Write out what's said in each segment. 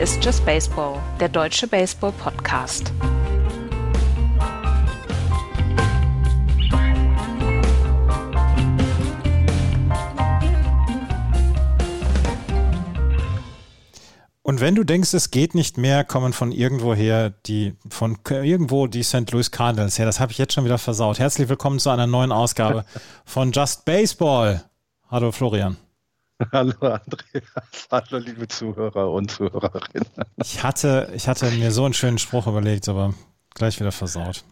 ist Just Baseball, der deutsche Baseball-Podcast. Und wenn du denkst, es geht nicht mehr, kommen von irgendwoher die, von irgendwo die St. Louis Cardinals her. Das habe ich jetzt schon wieder versaut. Herzlich willkommen zu einer neuen Ausgabe von Just Baseball. Hallo Florian. Hallo Andreas, hallo liebe Zuhörer und Zuhörerinnen. Ich hatte, ich hatte mir so einen schönen Spruch überlegt, aber gleich wieder versaut.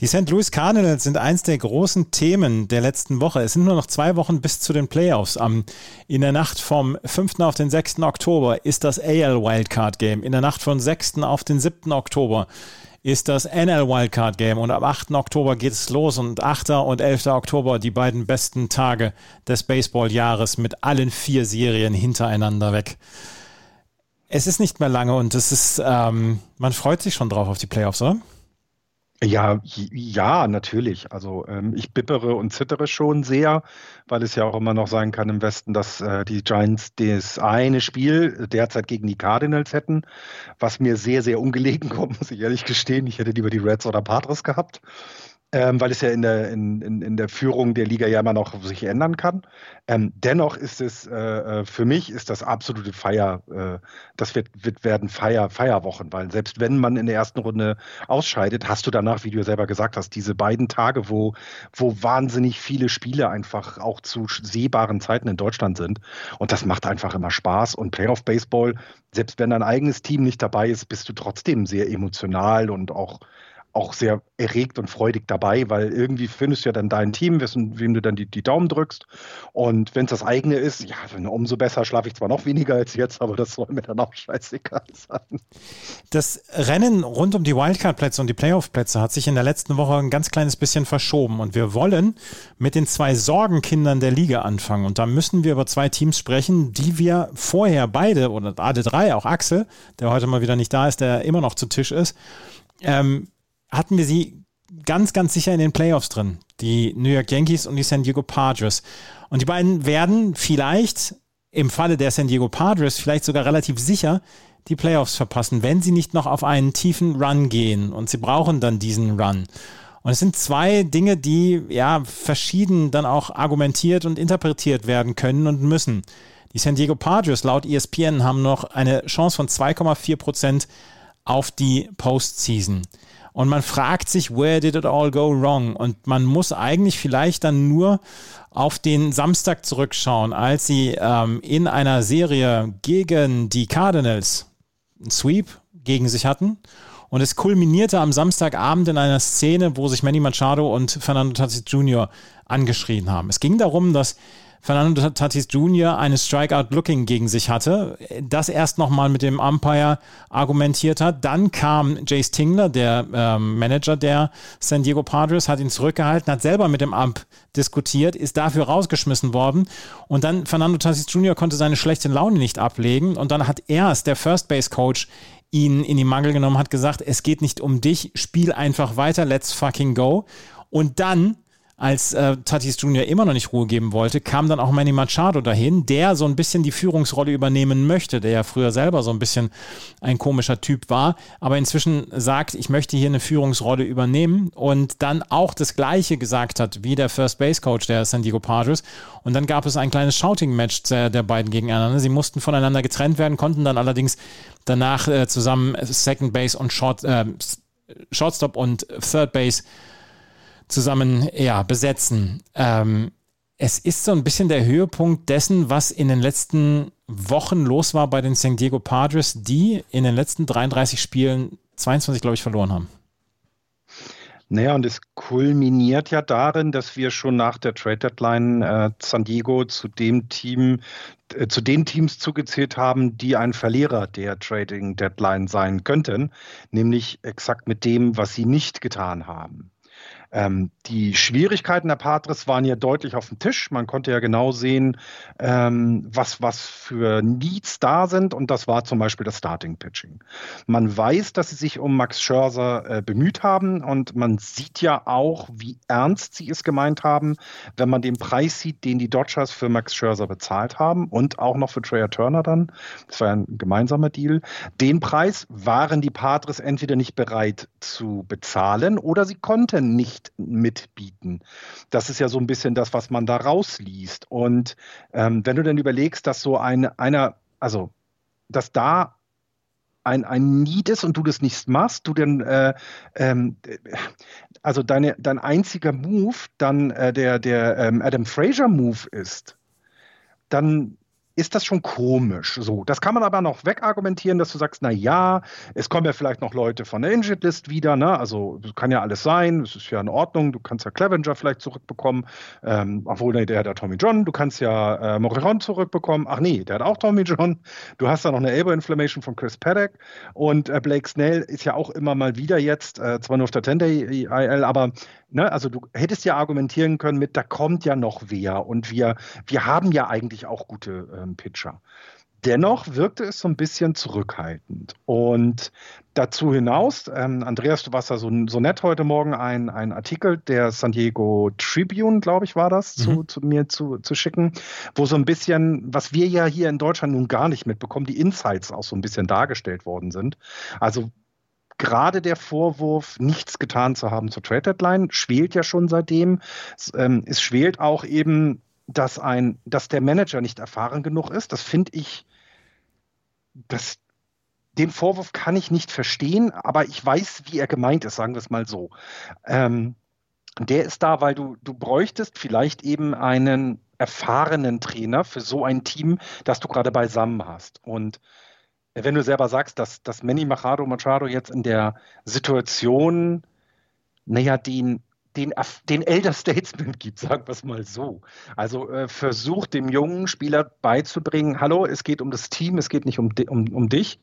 Die St. Louis Cardinals sind eins der großen Themen der letzten Woche. Es sind nur noch zwei Wochen bis zu den Playoffs. Am, in der Nacht vom 5. auf den 6. Oktober ist das AL Wildcard Game. In der Nacht von 6. auf den 7. Oktober ist das NL Wildcard Game und am 8. Oktober geht es los und 8. und 11. Oktober die beiden besten Tage des Baseballjahres mit allen vier Serien hintereinander weg. Es ist nicht mehr lange und es ist, ähm, man freut sich schon drauf auf die Playoffs, oder? Ja, ja, natürlich. Also ähm, ich bippere und zittere schon sehr, weil es ja auch immer noch sein kann im Westen, dass äh, die Giants das eine Spiel derzeit gegen die Cardinals hätten, was mir sehr, sehr ungelegen kommt, muss ich ehrlich gestehen. Ich hätte lieber die Reds oder Padres gehabt ähm, weil es ja in der, in, in, in der Führung der Liga ja immer noch sich ändern kann. Ähm, dennoch ist es äh, äh, für mich ist das absolute Feier, äh, das wird, wird werden Feier, Feierwochen, weil selbst wenn man in der ersten Runde ausscheidet, hast du danach, wie du ja selber gesagt hast, diese beiden Tage, wo, wo wahnsinnig viele Spiele einfach auch zu sehbaren Zeiten in Deutschland sind. Und das macht einfach immer Spaß. Und Playoff Baseball, selbst wenn dein eigenes Team nicht dabei ist, bist du trotzdem sehr emotional und auch auch sehr erregt und freudig dabei, weil irgendwie findest du ja dann dein Team, wissen, wem du dann die, die Daumen drückst. Und wenn es das eigene ist, ja, umso besser schlafe ich zwar noch weniger als jetzt, aber das soll mir dann auch scheißegal sein. Das Rennen rund um die Wildcard-Plätze und die Playoff-Plätze hat sich in der letzten Woche ein ganz kleines bisschen verschoben. Und wir wollen mit den zwei Sorgenkindern der Liga anfangen. Und da müssen wir über zwei Teams sprechen, die wir vorher beide, oder alle drei, auch Axel, der heute mal wieder nicht da ist, der immer noch zu Tisch ist, ähm, hatten wir sie ganz, ganz sicher in den Playoffs drin. Die New York Yankees und die San Diego Padres. Und die beiden werden vielleicht im Falle der San Diego Padres vielleicht sogar relativ sicher die Playoffs verpassen, wenn sie nicht noch auf einen tiefen Run gehen. Und sie brauchen dann diesen Run. Und es sind zwei Dinge, die ja verschieden dann auch argumentiert und interpretiert werden können und müssen. Die San Diego Padres laut ESPN haben noch eine Chance von 2,4 Prozent auf die Postseason. Und man fragt sich, where did it all go wrong? Und man muss eigentlich vielleicht dann nur auf den Samstag zurückschauen, als sie ähm, in einer Serie gegen die Cardinals einen Sweep gegen sich hatten. Und es kulminierte am Samstagabend in einer Szene, wo sich Manny Machado und Fernando Tatis Jr. angeschrien haben. Es ging darum, dass Fernando Tatis Jr. eine Strikeout-Looking gegen sich hatte, das erst nochmal mit dem Umpire argumentiert hat. Dann kam Jace Tingler, der ähm, Manager der San Diego Padres, hat ihn zurückgehalten, hat selber mit dem Ump diskutiert, ist dafür rausgeschmissen worden. Und dann Fernando Tatis Jr. konnte seine schlechte Laune nicht ablegen. Und dann hat erst der First Base Coach ihn in die Mangel genommen, hat gesagt, es geht nicht um dich, spiel einfach weiter, let's fucking go. Und dann als äh, Tatis Jr. immer noch nicht Ruhe geben wollte, kam dann auch Manny Machado dahin, der so ein bisschen die Führungsrolle übernehmen möchte, der ja früher selber so ein bisschen ein komischer Typ war, aber inzwischen sagt, ich möchte hier eine Führungsrolle übernehmen und dann auch das Gleiche gesagt hat wie der First Base Coach der San Diego Padres. Und dann gab es ein kleines Shouting-Match der, der beiden gegeneinander. Sie mussten voneinander getrennt werden, konnten dann allerdings danach äh, zusammen Second Base und Short, äh, Shortstop und Third Base zusammen ja, besetzen. Ähm, es ist so ein bisschen der Höhepunkt dessen, was in den letzten Wochen los war bei den San Diego Padres, die in den letzten 33 Spielen 22, glaube ich, verloren haben. Naja, und es kulminiert ja darin, dass wir schon nach der Trade Deadline äh, San Diego zu dem Team, äh, zu den Teams zugezählt haben, die ein Verlierer der Trading Deadline sein könnten, nämlich exakt mit dem, was sie nicht getan haben. Ähm, die Schwierigkeiten der Patres waren ja deutlich auf dem Tisch. Man konnte ja genau sehen, ähm, was, was für Needs da sind und das war zum Beispiel das Starting Pitching. Man weiß, dass sie sich um Max Scherzer äh, bemüht haben und man sieht ja auch, wie ernst sie es gemeint haben, wenn man den Preis sieht, den die Dodgers für Max Scherzer bezahlt haben und auch noch für Trey Turner dann. Das war ein gemeinsamer Deal. Den Preis waren die Padres entweder nicht bereit zu bezahlen oder sie konnten nicht mitbieten. Das ist ja so ein bisschen das, was man da rausliest. Und ähm, wenn du dann überlegst, dass so ein, einer, also dass da ein, ein Need ist und du das nicht machst, du dann, äh, ähm, also deine, dein einziger Move dann äh, der, der ähm, Adam Fraser Move ist, dann ist das schon komisch. So, das kann man aber noch wegargumentieren, dass du sagst, na ja, es kommen ja vielleicht noch Leute von der Injured List wieder, ne? Also kann ja alles sein, es ist ja in Ordnung. Du kannst ja Clevenger vielleicht zurückbekommen, ähm, obwohl nee, der hat ja Tommy John. Du kannst ja äh, Morillon zurückbekommen. Ach nee, der hat auch Tommy John. Du hast da noch eine Elbow Inflammation von Chris Paddock und äh, Blake Snell ist ja auch immer mal wieder jetzt, äh, zwar nur auf der 10 Day IL, aber ne, also du hättest ja argumentieren können mit, da kommt ja noch wer und wir, wir haben ja eigentlich auch gute ähm, Pitcher. Dennoch wirkte es so ein bisschen zurückhaltend. Und dazu hinaus, ähm, Andreas, du warst da so, so nett heute Morgen, ein, ein Artikel der San Diego Tribune, glaube ich, war das, mhm. zu, zu, mir zu, zu schicken, wo so ein bisschen, was wir ja hier in Deutschland nun gar nicht mitbekommen, die Insights auch so ein bisschen dargestellt worden sind. Also gerade der Vorwurf, nichts getan zu haben zur Trade Deadline, schwelt ja schon seitdem. Es, ähm, es schwelt auch eben, dass ein, dass der Manager nicht erfahren genug ist. Das finde ich, das, den Vorwurf kann ich nicht verstehen, aber ich weiß, wie er gemeint ist, sagen wir es mal so. Ähm, der ist da, weil du, du bräuchtest vielleicht eben einen erfahrenen Trainer für so ein Team, das du gerade beisammen hast. Und wenn du selber sagst, dass, dass Manny Machado Machado jetzt in der Situation, naja, den, den, den Elder Statesman gibt, sagen wir es mal so. Also äh, versucht dem jungen Spieler beizubringen, hallo, es geht um das Team, es geht nicht um, um, um dich.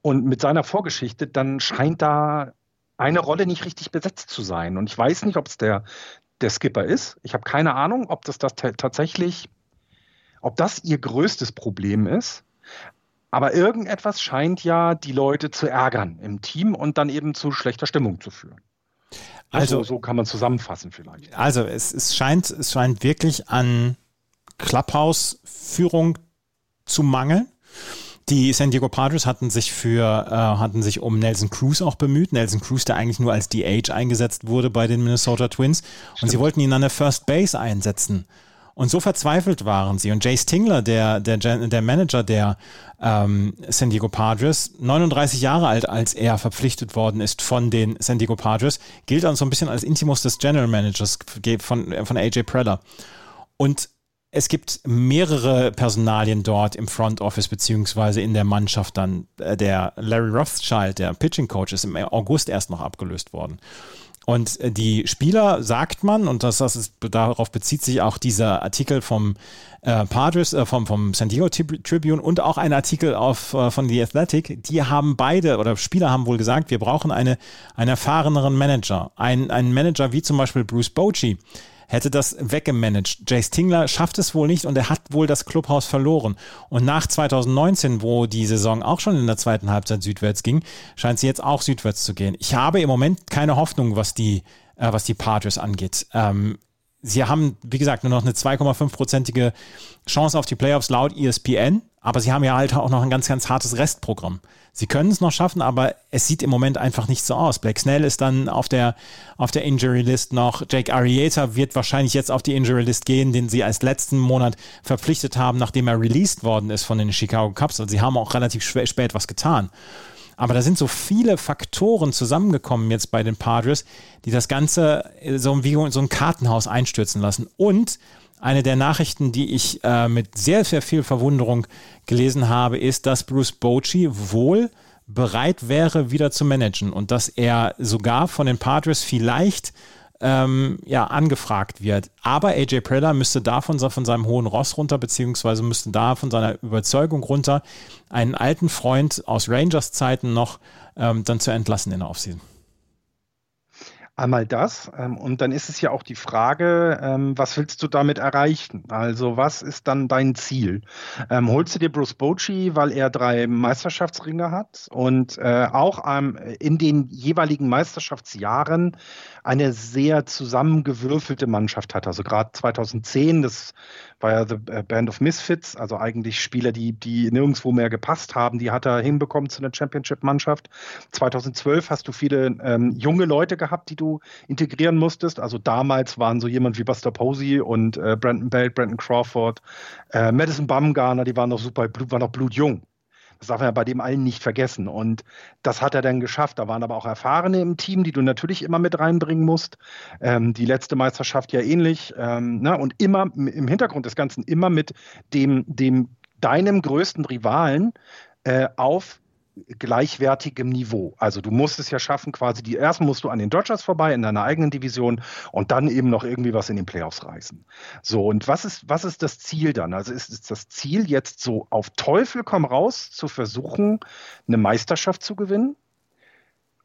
Und mit seiner Vorgeschichte, dann scheint da eine Rolle nicht richtig besetzt zu sein. Und ich weiß nicht, ob es der, der Skipper ist. Ich habe keine Ahnung, ob das, das tatsächlich, ob das ihr größtes Problem ist. Aber irgendetwas scheint ja die Leute zu ärgern im Team und dann eben zu schlechter Stimmung zu führen. Also, also so kann man zusammenfassen vielleicht. Also es, es, scheint, es scheint wirklich an Clubhouse-Führung zu mangeln. Die San Diego Padres hatten sich für, äh, hatten sich um Nelson Cruz auch bemüht. Nelson Cruz, der eigentlich nur als DH eingesetzt wurde bei den Minnesota Twins. Und Stimmt. sie wollten ihn an der First Base einsetzen. Und so verzweifelt waren sie. Und Jace Tingler, der, der, der Manager der ähm, San Diego Padres, 39 Jahre alt, als er verpflichtet worden ist von den San Diego Padres, gilt dann so ein bisschen als Intimus des General Managers von, von AJ Preller. Und es gibt mehrere Personalien dort im Front Office beziehungsweise in der Mannschaft dann. Äh, der Larry Rothschild, der Pitching Coach, ist im August erst noch abgelöst worden. Und äh, die Spieler, sagt man, und das, das ist, darauf bezieht sich auch dieser Artikel vom äh, Padres, äh, vom, vom San Diego Tribune und auch ein Artikel auf, äh, von The Athletic, die haben beide, oder Spieler haben wohl gesagt, wir brauchen eine, einen erfahreneren Manager. Ein, einen Manager wie zum Beispiel Bruce Bochy, hätte das weggemanagt. Jace Tingler schafft es wohl nicht und er hat wohl das Clubhaus verloren. Und nach 2019, wo die Saison auch schon in der zweiten Halbzeit südwärts ging, scheint sie jetzt auch südwärts zu gehen. Ich habe im Moment keine Hoffnung, was die, äh, was die Padres angeht. Ähm, sie haben, wie gesagt, nur noch eine 2,5-prozentige Chance auf die Playoffs laut ESPN, aber sie haben ja halt auch noch ein ganz, ganz hartes Restprogramm. Sie können es noch schaffen, aber es sieht im Moment einfach nicht so aus. Blake Snell ist dann auf der, auf der Injury List noch. Jake Arrieta wird wahrscheinlich jetzt auf die Injury List gehen, den sie als letzten Monat verpflichtet haben, nachdem er released worden ist von den Chicago Cubs. Also sie haben auch relativ spät was getan. Aber da sind so viele Faktoren zusammengekommen jetzt bei den Padres, die das Ganze so wie so ein Kartenhaus einstürzen lassen. Und eine der Nachrichten, die ich äh, mit sehr, sehr viel Verwunderung gelesen habe, ist, dass Bruce Bochy wohl bereit wäre, wieder zu managen und dass er sogar von den Padres vielleicht ähm, ja, angefragt wird. Aber AJ Preller müsste da von, seinem hohen Ross runter, beziehungsweise müsste da von seiner Überzeugung runter, einen alten Freund aus Rangers-Zeiten noch ähm, dann zu entlassen in der Offseason. Einmal das ähm, und dann ist es ja auch die Frage, ähm, was willst du damit erreichen? Also was ist dann dein Ziel? Ähm, holst du dir Bruce Bochy, weil er drei Meisterschaftsringe hat und äh, auch ähm, in den jeweiligen Meisterschaftsjahren eine sehr zusammengewürfelte Mannschaft hat. Also gerade 2010, das war ja The äh, Band of Misfits, also eigentlich Spieler, die, die nirgendwo mehr gepasst haben, die hat er hinbekommen zu einer Championship-Mannschaft. 2012 hast du viele ähm, junge Leute gehabt, die du integrieren musstest. Also damals waren so jemand wie Buster Posey und äh, Brandon Belt, Brandon Crawford, äh, Madison Bumgarner, die waren noch super, waren noch blutjung. Das darf man ja bei dem allen nicht vergessen. Und das hat er dann geschafft. Da waren aber auch Erfahrene im Team, die du natürlich immer mit reinbringen musst. Ähm, die letzte Meisterschaft ja ähnlich. Ähm, ne? Und immer im Hintergrund des Ganzen immer mit dem, dem deinem größten Rivalen äh, auf gleichwertigem Niveau. Also du musst es ja schaffen, quasi die ersten musst du an den Dodgers vorbei in deiner eigenen Division und dann eben noch irgendwie was in den Playoffs reißen. So, und was ist, was ist das Ziel dann? Also ist, ist das Ziel jetzt so auf Teufel komm raus zu versuchen, eine Meisterschaft zu gewinnen?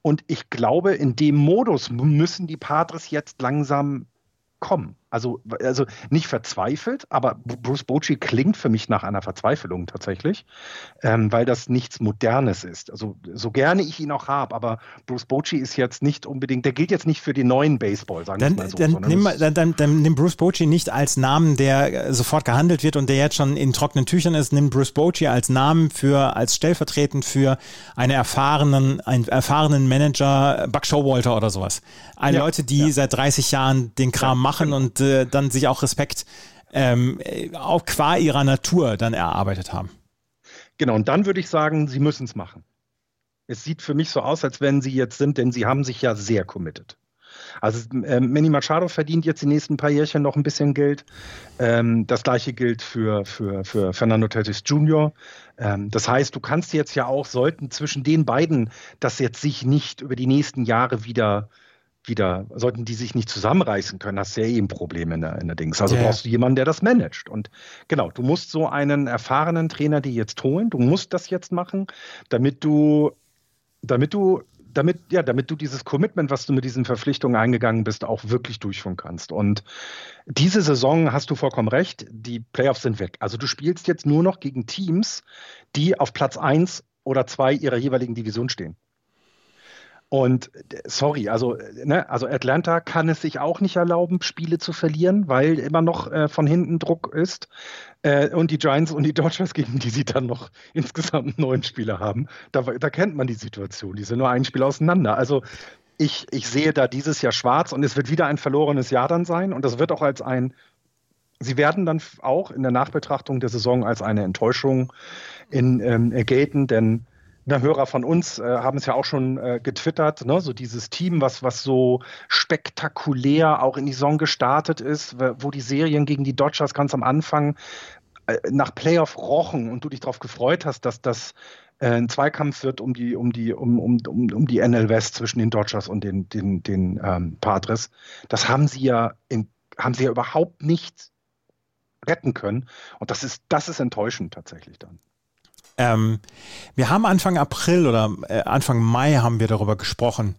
Und ich glaube, in dem Modus müssen die Padres jetzt langsam kommen. Also, also nicht verzweifelt, aber Bruce Bochy klingt für mich nach einer Verzweiflung tatsächlich, ähm, weil das nichts Modernes ist. Also so gerne ich ihn auch habe, aber Bruce Bochy ist jetzt nicht unbedingt, der gilt jetzt nicht für den neuen Baseball, sagen wir mal so. Dann nimm, dann, dann, dann nimm Bruce Bochy nicht als Namen, der äh, sofort gehandelt wird und der jetzt schon in trockenen Tüchern ist. Nimm Bruce Bochy als Namen für, als stellvertretend für einen erfahrenen, einen erfahrenen Manager, Buck Showalter oder sowas. Alle ja, Leute, die ja. seit 30 Jahren den Kram ja, machen genau. und äh, dann sich auch Respekt ähm, auch qua ihrer Natur dann erarbeitet haben. Genau, und dann würde ich sagen, sie müssen es machen. Es sieht für mich so aus, als wenn sie jetzt sind, denn sie haben sich ja sehr committed. Also ähm, Manny Machado verdient jetzt die nächsten paar Jährchen noch ein bisschen Geld. Ähm, das gleiche gilt für, für, für Fernando Tatis Jr. Ähm, das heißt, du kannst jetzt ja auch, sollten zwischen den beiden das jetzt sich nicht über die nächsten Jahre wieder wieder, sollten die sich nicht zusammenreißen können, hast du ja eh ein Problem in der, in der Dings. Also yeah. brauchst du jemanden, der das managt. Und genau, du musst so einen erfahrenen Trainer dir jetzt holen. Du musst das jetzt machen, damit du, damit du, damit, ja, damit du dieses Commitment, was du mit diesen Verpflichtungen eingegangen bist, auch wirklich durchführen kannst. Und diese Saison hast du vollkommen recht, die Playoffs sind weg. Also du spielst jetzt nur noch gegen Teams, die auf Platz 1 oder 2 ihrer jeweiligen Division stehen. Und sorry, also, ne, also Atlanta kann es sich auch nicht erlauben, Spiele zu verlieren, weil immer noch äh, von hinten Druck ist. Äh, und die Giants und die Dodgers, gegen die sie dann noch insgesamt neun Spiele haben, da, da kennt man die Situation. Die sind nur ein Spiel auseinander. Also ich, ich sehe da dieses Jahr schwarz und es wird wieder ein verlorenes Jahr dann sein. Und das wird auch als ein, sie werden dann auch in der Nachbetrachtung der Saison als eine Enttäuschung in, ähm, gelten, denn na, Hörer von uns äh, haben es ja auch schon äh, getwittert, ne? so dieses Team, was, was so spektakulär auch in die Saison gestartet ist, wo die Serien gegen die Dodgers ganz am Anfang äh, nach Playoff rochen und du dich darauf gefreut hast, dass das äh, ein Zweikampf wird um die, um die, um, um, um, um die NL West zwischen den Dodgers und den, den, den ähm, Padres. Das haben sie ja in, haben sie ja überhaupt nicht retten können. Und das ist, das ist enttäuschend tatsächlich dann. Ähm, wir haben Anfang April oder äh, Anfang Mai haben wir darüber gesprochen,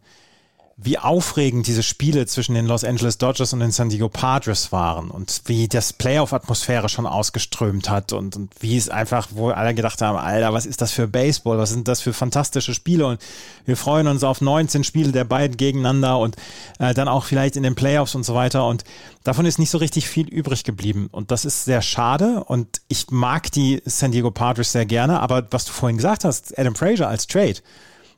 wie aufregend diese Spiele zwischen den Los Angeles Dodgers und den San Diego Padres waren und wie das Playoff-Atmosphäre schon ausgeströmt hat und, und wie es einfach, wo alle gedacht haben, Alter, was ist das für Baseball, was sind das für fantastische Spiele? Und wir freuen uns auf 19 Spiele der beiden gegeneinander und äh, dann auch vielleicht in den Playoffs und so weiter. Und davon ist nicht so richtig viel übrig geblieben. Und das ist sehr schade. Und ich mag die San Diego Padres sehr gerne, aber was du vorhin gesagt hast, Adam Frazier als Trade,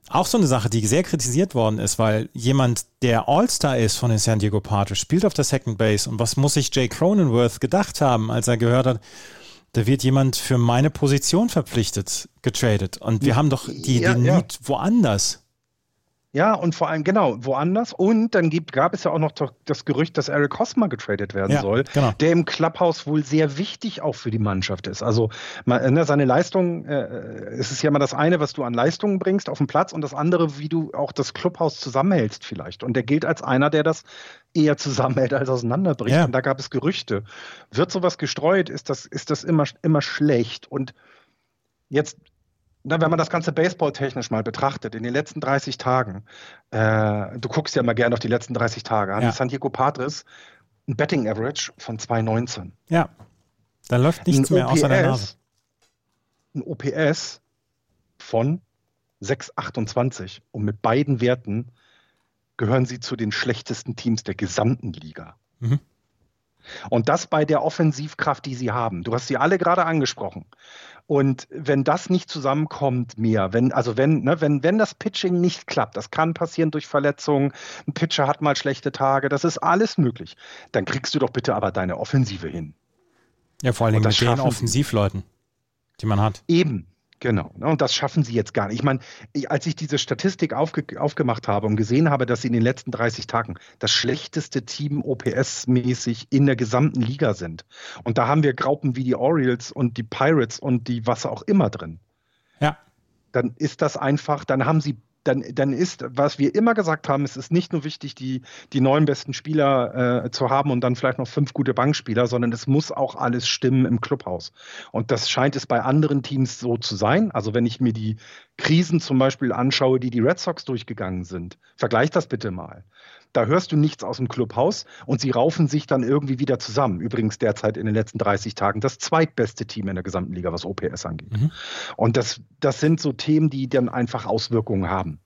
auch so eine Sache, die sehr kritisiert worden ist, weil jemand, der All-Star ist von den San Diego Padres, spielt auf der Second Base. Und was muss sich Jay Cronenworth gedacht haben, als er gehört hat, da wird jemand für meine Position verpflichtet, getradet. Und wir haben doch die, ja, den ja. Need woanders. Ja, und vor allem, genau, woanders. Und dann gibt, gab es ja auch noch das Gerücht, dass Eric Hosmer getradet werden ja, soll, genau. der im Clubhouse wohl sehr wichtig auch für die Mannschaft ist. Also ne, seine Leistung, äh, es ist ja immer das eine, was du an Leistungen bringst auf den Platz und das andere, wie du auch das Clubhouse zusammenhältst vielleicht. Und der gilt als einer, der das eher zusammenhält als auseinanderbricht. Ja. Und da gab es Gerüchte. Wird sowas gestreut, ist das, ist das immer, immer schlecht. Und jetzt na, wenn man das Ganze baseballtechnisch mal betrachtet, in den letzten 30 Tagen, äh, du guckst ja mal gerne auf die letzten 30 Tage, haben ja. die San Diego Padres ein Betting Average von 2,19. Ja, da läuft nichts ein mehr OPS, außer der Nase. Ein OPS von 6,28 und mit beiden Werten gehören sie zu den schlechtesten Teams der gesamten Liga. Mhm. Und das bei der Offensivkraft, die sie haben. Du hast sie alle gerade angesprochen. Und wenn das nicht zusammenkommt mehr, wenn, also wenn, ne, wenn, wenn das Pitching nicht klappt, das kann passieren durch Verletzungen, ein Pitcher hat mal schlechte Tage, das ist alles möglich, dann kriegst du doch bitte aber deine Offensive hin. Ja, vor allem mit den Offensivleuten, die man hat. Eben, Genau. Ne, und das schaffen sie jetzt gar nicht. Ich meine, als ich diese Statistik aufge aufgemacht habe und gesehen habe, dass sie in den letzten 30 Tagen das schlechteste Team OPS-mäßig in der gesamten Liga sind. Und da haben wir Graupen wie die Orioles und die Pirates und die was auch immer drin. Ja. Dann ist das einfach, dann haben sie dann, dann ist, was wir immer gesagt haben, es ist nicht nur wichtig, die, die neun besten Spieler äh, zu haben und dann vielleicht noch fünf gute Bankspieler, sondern es muss auch alles stimmen im Clubhaus. Und das scheint es bei anderen Teams so zu sein. Also wenn ich mir die Krisen zum Beispiel anschaue, die die Red Sox durchgegangen sind, vergleich das bitte mal. Da hörst du nichts aus dem Clubhaus und sie raufen sich dann irgendwie wieder zusammen. Übrigens derzeit in den letzten 30 Tagen das zweitbeste Team in der gesamten Liga, was OPS angeht. Mhm. Und das, das sind so Themen, die dann einfach Auswirkungen haben.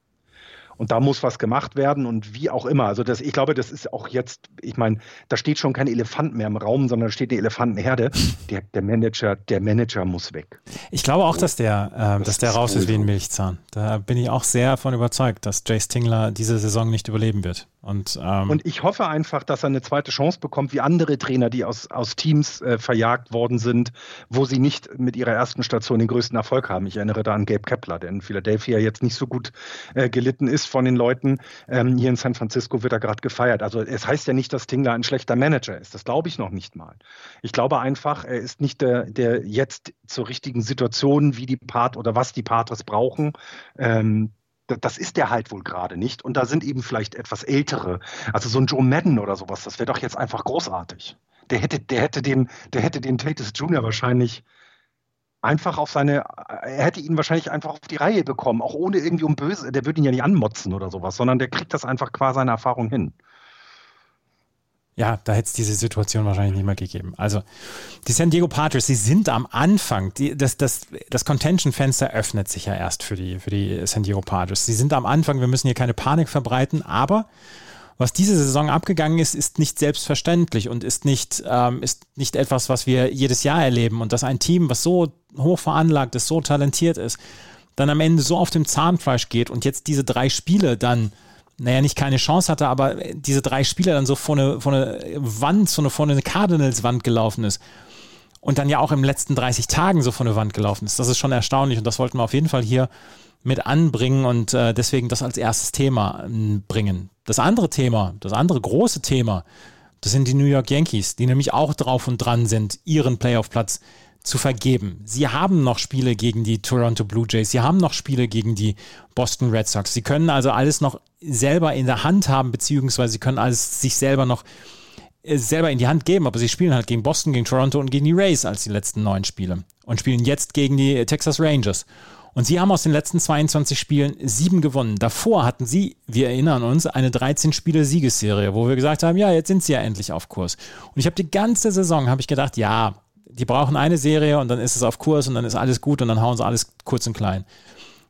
Und da muss was gemacht werden und wie auch immer. Also das, ich glaube, das ist auch jetzt, ich meine, da steht schon kein Elefant mehr im Raum, sondern da steht eine Elefantenherde. Der, der Manager, der Manager muss weg. Ich glaube auch, dass der, äh, das dass der raus ist wie ein Milchzahn. Da bin ich auch sehr davon überzeugt, dass Jay Stingler diese Saison nicht überleben wird. Und, ähm, und ich hoffe einfach, dass er eine zweite Chance bekommt, wie andere Trainer, die aus, aus Teams äh, verjagt worden sind, wo sie nicht mit ihrer ersten Station den größten Erfolg haben. Ich erinnere da an Gabe Kepler, der in Philadelphia jetzt nicht so gut äh, gelitten ist von den Leuten. Ähm, hier in San Francisco wird er gerade gefeiert. Also es heißt ja nicht, dass Tingler ein schlechter Manager ist. Das glaube ich noch nicht mal. Ich glaube einfach, er ist nicht der, der jetzt zur richtigen Situation, wie die Part oder was die Patres brauchen. Ähm, das ist der halt wohl gerade nicht. Und da sind eben vielleicht etwas ältere. Also so ein Joe Madden oder sowas, das wäre doch jetzt einfach großartig. Der hätte, der hätte den, der hätte den Tatus Jr. wahrscheinlich einfach auf seine, er hätte ihn wahrscheinlich einfach auf die Reihe bekommen, auch ohne irgendwie um böse, der würde ihn ja nicht anmotzen oder sowas, sondern der kriegt das einfach qua seiner Erfahrung hin ja, da hätte es diese Situation wahrscheinlich nicht mehr gegeben. Also die San Diego Padres, sie sind am Anfang, die, das, das, das Contention-Fenster öffnet sich ja erst für die, für die San Diego Padres. Sie sind am Anfang, wir müssen hier keine Panik verbreiten, aber was diese Saison abgegangen ist, ist nicht selbstverständlich und ist nicht, ähm, ist nicht etwas, was wir jedes Jahr erleben. Und dass ein Team, was so hoch veranlagt ist, so talentiert ist, dann am Ende so auf dem Zahnfleisch geht und jetzt diese drei Spiele dann naja, nicht keine Chance hatte, aber diese drei Spieler dann so vor eine, vor eine Wand, so eine, vor eine Cardinals-Wand gelaufen ist und dann ja auch im letzten 30 Tagen so vor eine Wand gelaufen ist. Das ist schon erstaunlich und das wollten wir auf jeden Fall hier mit anbringen und äh, deswegen das als erstes Thema äh, bringen. Das andere Thema, das andere große Thema, das sind die New York Yankees, die nämlich auch drauf und dran sind, ihren Playoff-Platz zu vergeben. Sie haben noch Spiele gegen die Toronto Blue Jays, sie haben noch Spiele gegen die Boston Red Sox. Sie können also alles noch selber in der Hand haben, beziehungsweise sie können alles sich selber noch äh, selber in die Hand geben, aber sie spielen halt gegen Boston, gegen Toronto und gegen die Rays als die letzten neun Spiele und spielen jetzt gegen die Texas Rangers. Und sie haben aus den letzten 22 Spielen sieben gewonnen. Davor hatten sie, wir erinnern uns, eine 13-Spiele-Siegesserie, wo wir gesagt haben, ja, jetzt sind sie ja endlich auf Kurs. Und ich habe die ganze Saison, habe ich gedacht, ja, die brauchen eine Serie und dann ist es auf Kurs und dann ist alles gut und dann hauen sie alles kurz und klein.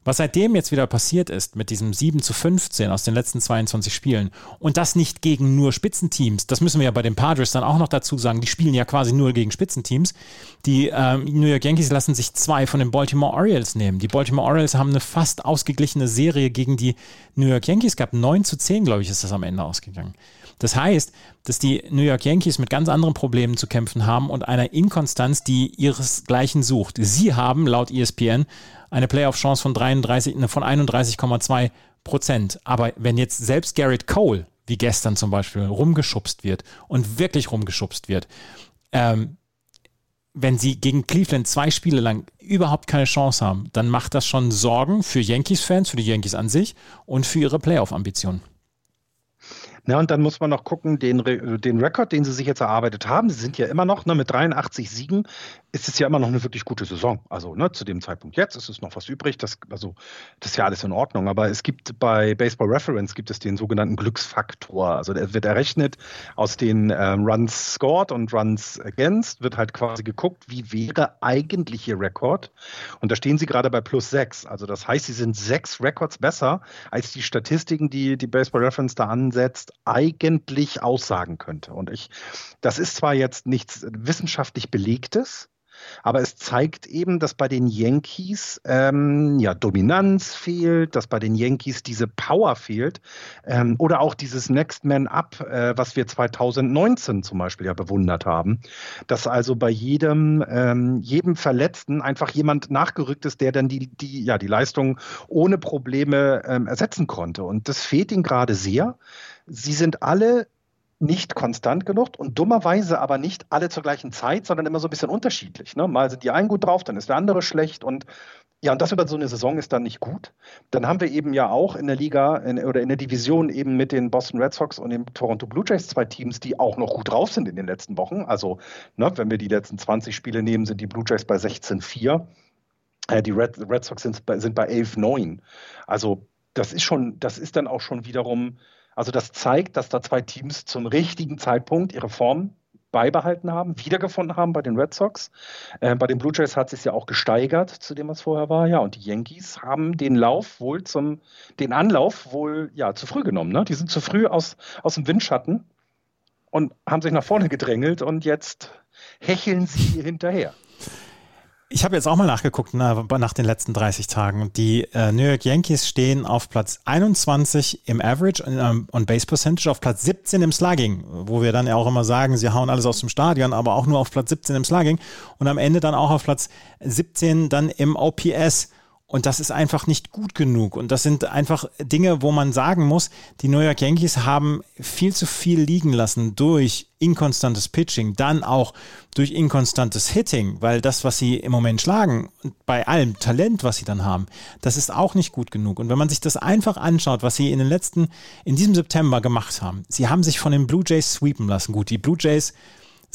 Was seitdem jetzt wieder passiert ist mit diesem 7 zu 15 aus den letzten 22 Spielen und das nicht gegen nur Spitzenteams, das müssen wir ja bei den Padres dann auch noch dazu sagen, die spielen ja quasi nur gegen Spitzenteams. Die ähm, New York Yankees lassen sich zwei von den Baltimore Orioles nehmen. Die Baltimore Orioles haben eine fast ausgeglichene Serie gegen die New York Yankees gehabt. 9 zu 10, glaube ich, ist das am Ende ausgegangen. Das heißt, dass die New York Yankees mit ganz anderen Problemen zu kämpfen haben und einer Inkonstanz, die ihresgleichen sucht. Sie haben laut ESPN eine Playoff-Chance von 33, von 31,2 Prozent. Aber wenn jetzt selbst Garrett Cole, wie gestern zum Beispiel, rumgeschubst wird und wirklich rumgeschubst wird, ähm, wenn sie gegen Cleveland zwei Spiele lang überhaupt keine Chance haben, dann macht das schon Sorgen für Yankees-Fans, für die Yankees an sich und für ihre Playoff-Ambitionen. Na, und dann muss man noch gucken, den, den Rekord, den sie sich jetzt erarbeitet haben, sie sind ja immer noch ne, mit 83 Siegen, ist es ja immer noch eine wirklich gute Saison. Also ne, zu dem Zeitpunkt jetzt ist es noch was übrig. Das, also, das ist ja alles in Ordnung. Aber es gibt bei Baseball Reference gibt es den sogenannten Glücksfaktor. Also der wird errechnet aus den ähm, Runs scored und Runs against, wird halt quasi geguckt, wie wäre eigentlich ihr Rekord. Und da stehen sie gerade bei plus sechs. Also das heißt, sie sind sechs Records besser, als die Statistiken, die die Baseball Reference da ansetzt, eigentlich aussagen könnte. Und ich, das ist zwar jetzt nichts wissenschaftlich Belegtes, aber es zeigt eben, dass bei den Yankees ähm, ja Dominanz fehlt, dass bei den Yankees diese Power fehlt ähm, oder auch dieses Next Man Up, äh, was wir 2019 zum Beispiel ja bewundert haben, dass also bei jedem ähm, jedem Verletzten einfach jemand nachgerückt ist, der dann die die ja die Leistung ohne Probleme ähm, ersetzen konnte und das fehlt ihnen gerade sehr. Sie sind alle nicht konstant genug und dummerweise aber nicht alle zur gleichen Zeit, sondern immer so ein bisschen unterschiedlich. Ne? Mal sind die einen gut drauf, dann ist der andere schlecht und ja, und das über so eine Saison ist dann nicht gut. Dann haben wir eben ja auch in der Liga in, oder in der Division eben mit den Boston Red Sox und den Toronto Blue Jays zwei Teams, die auch noch gut drauf sind in den letzten Wochen. Also, ne, wenn wir die letzten 20 Spiele nehmen, sind die Blue Jays bei 16-4. Äh, die Red, Red Sox sind bei, sind bei 11-9. Also, das ist schon, das ist dann auch schon wiederum also das zeigt, dass da zwei Teams zum richtigen Zeitpunkt ihre Form beibehalten haben, wiedergefunden haben bei den Red Sox. Äh, bei den Blue Jays hat es ja auch gesteigert zu dem, was vorher war. Ja, und die Yankees haben den Lauf wohl zum, den Anlauf wohl ja zu früh genommen. Ne? Die sind zu früh aus, aus dem Windschatten und haben sich nach vorne gedrängelt und jetzt hecheln sie hinterher. Ich habe jetzt auch mal nachgeguckt na, nach den letzten 30 Tagen. Die äh, New York Yankees stehen auf Platz 21 im Average und ähm, on Base Percentage, auf Platz 17 im Slugging, wo wir dann ja auch immer sagen, sie hauen alles aus dem Stadion, aber auch nur auf Platz 17 im Slugging und am Ende dann auch auf Platz 17 dann im OPS. Und das ist einfach nicht gut genug. Und das sind einfach Dinge, wo man sagen muss, die New York Yankees haben viel zu viel liegen lassen durch inkonstantes Pitching, dann auch durch inkonstantes Hitting, weil das, was sie im Moment schlagen, bei allem Talent, was sie dann haben, das ist auch nicht gut genug. Und wenn man sich das einfach anschaut, was sie in den letzten, in diesem September gemacht haben, sie haben sich von den Blue Jays sweepen lassen. Gut, die Blue Jays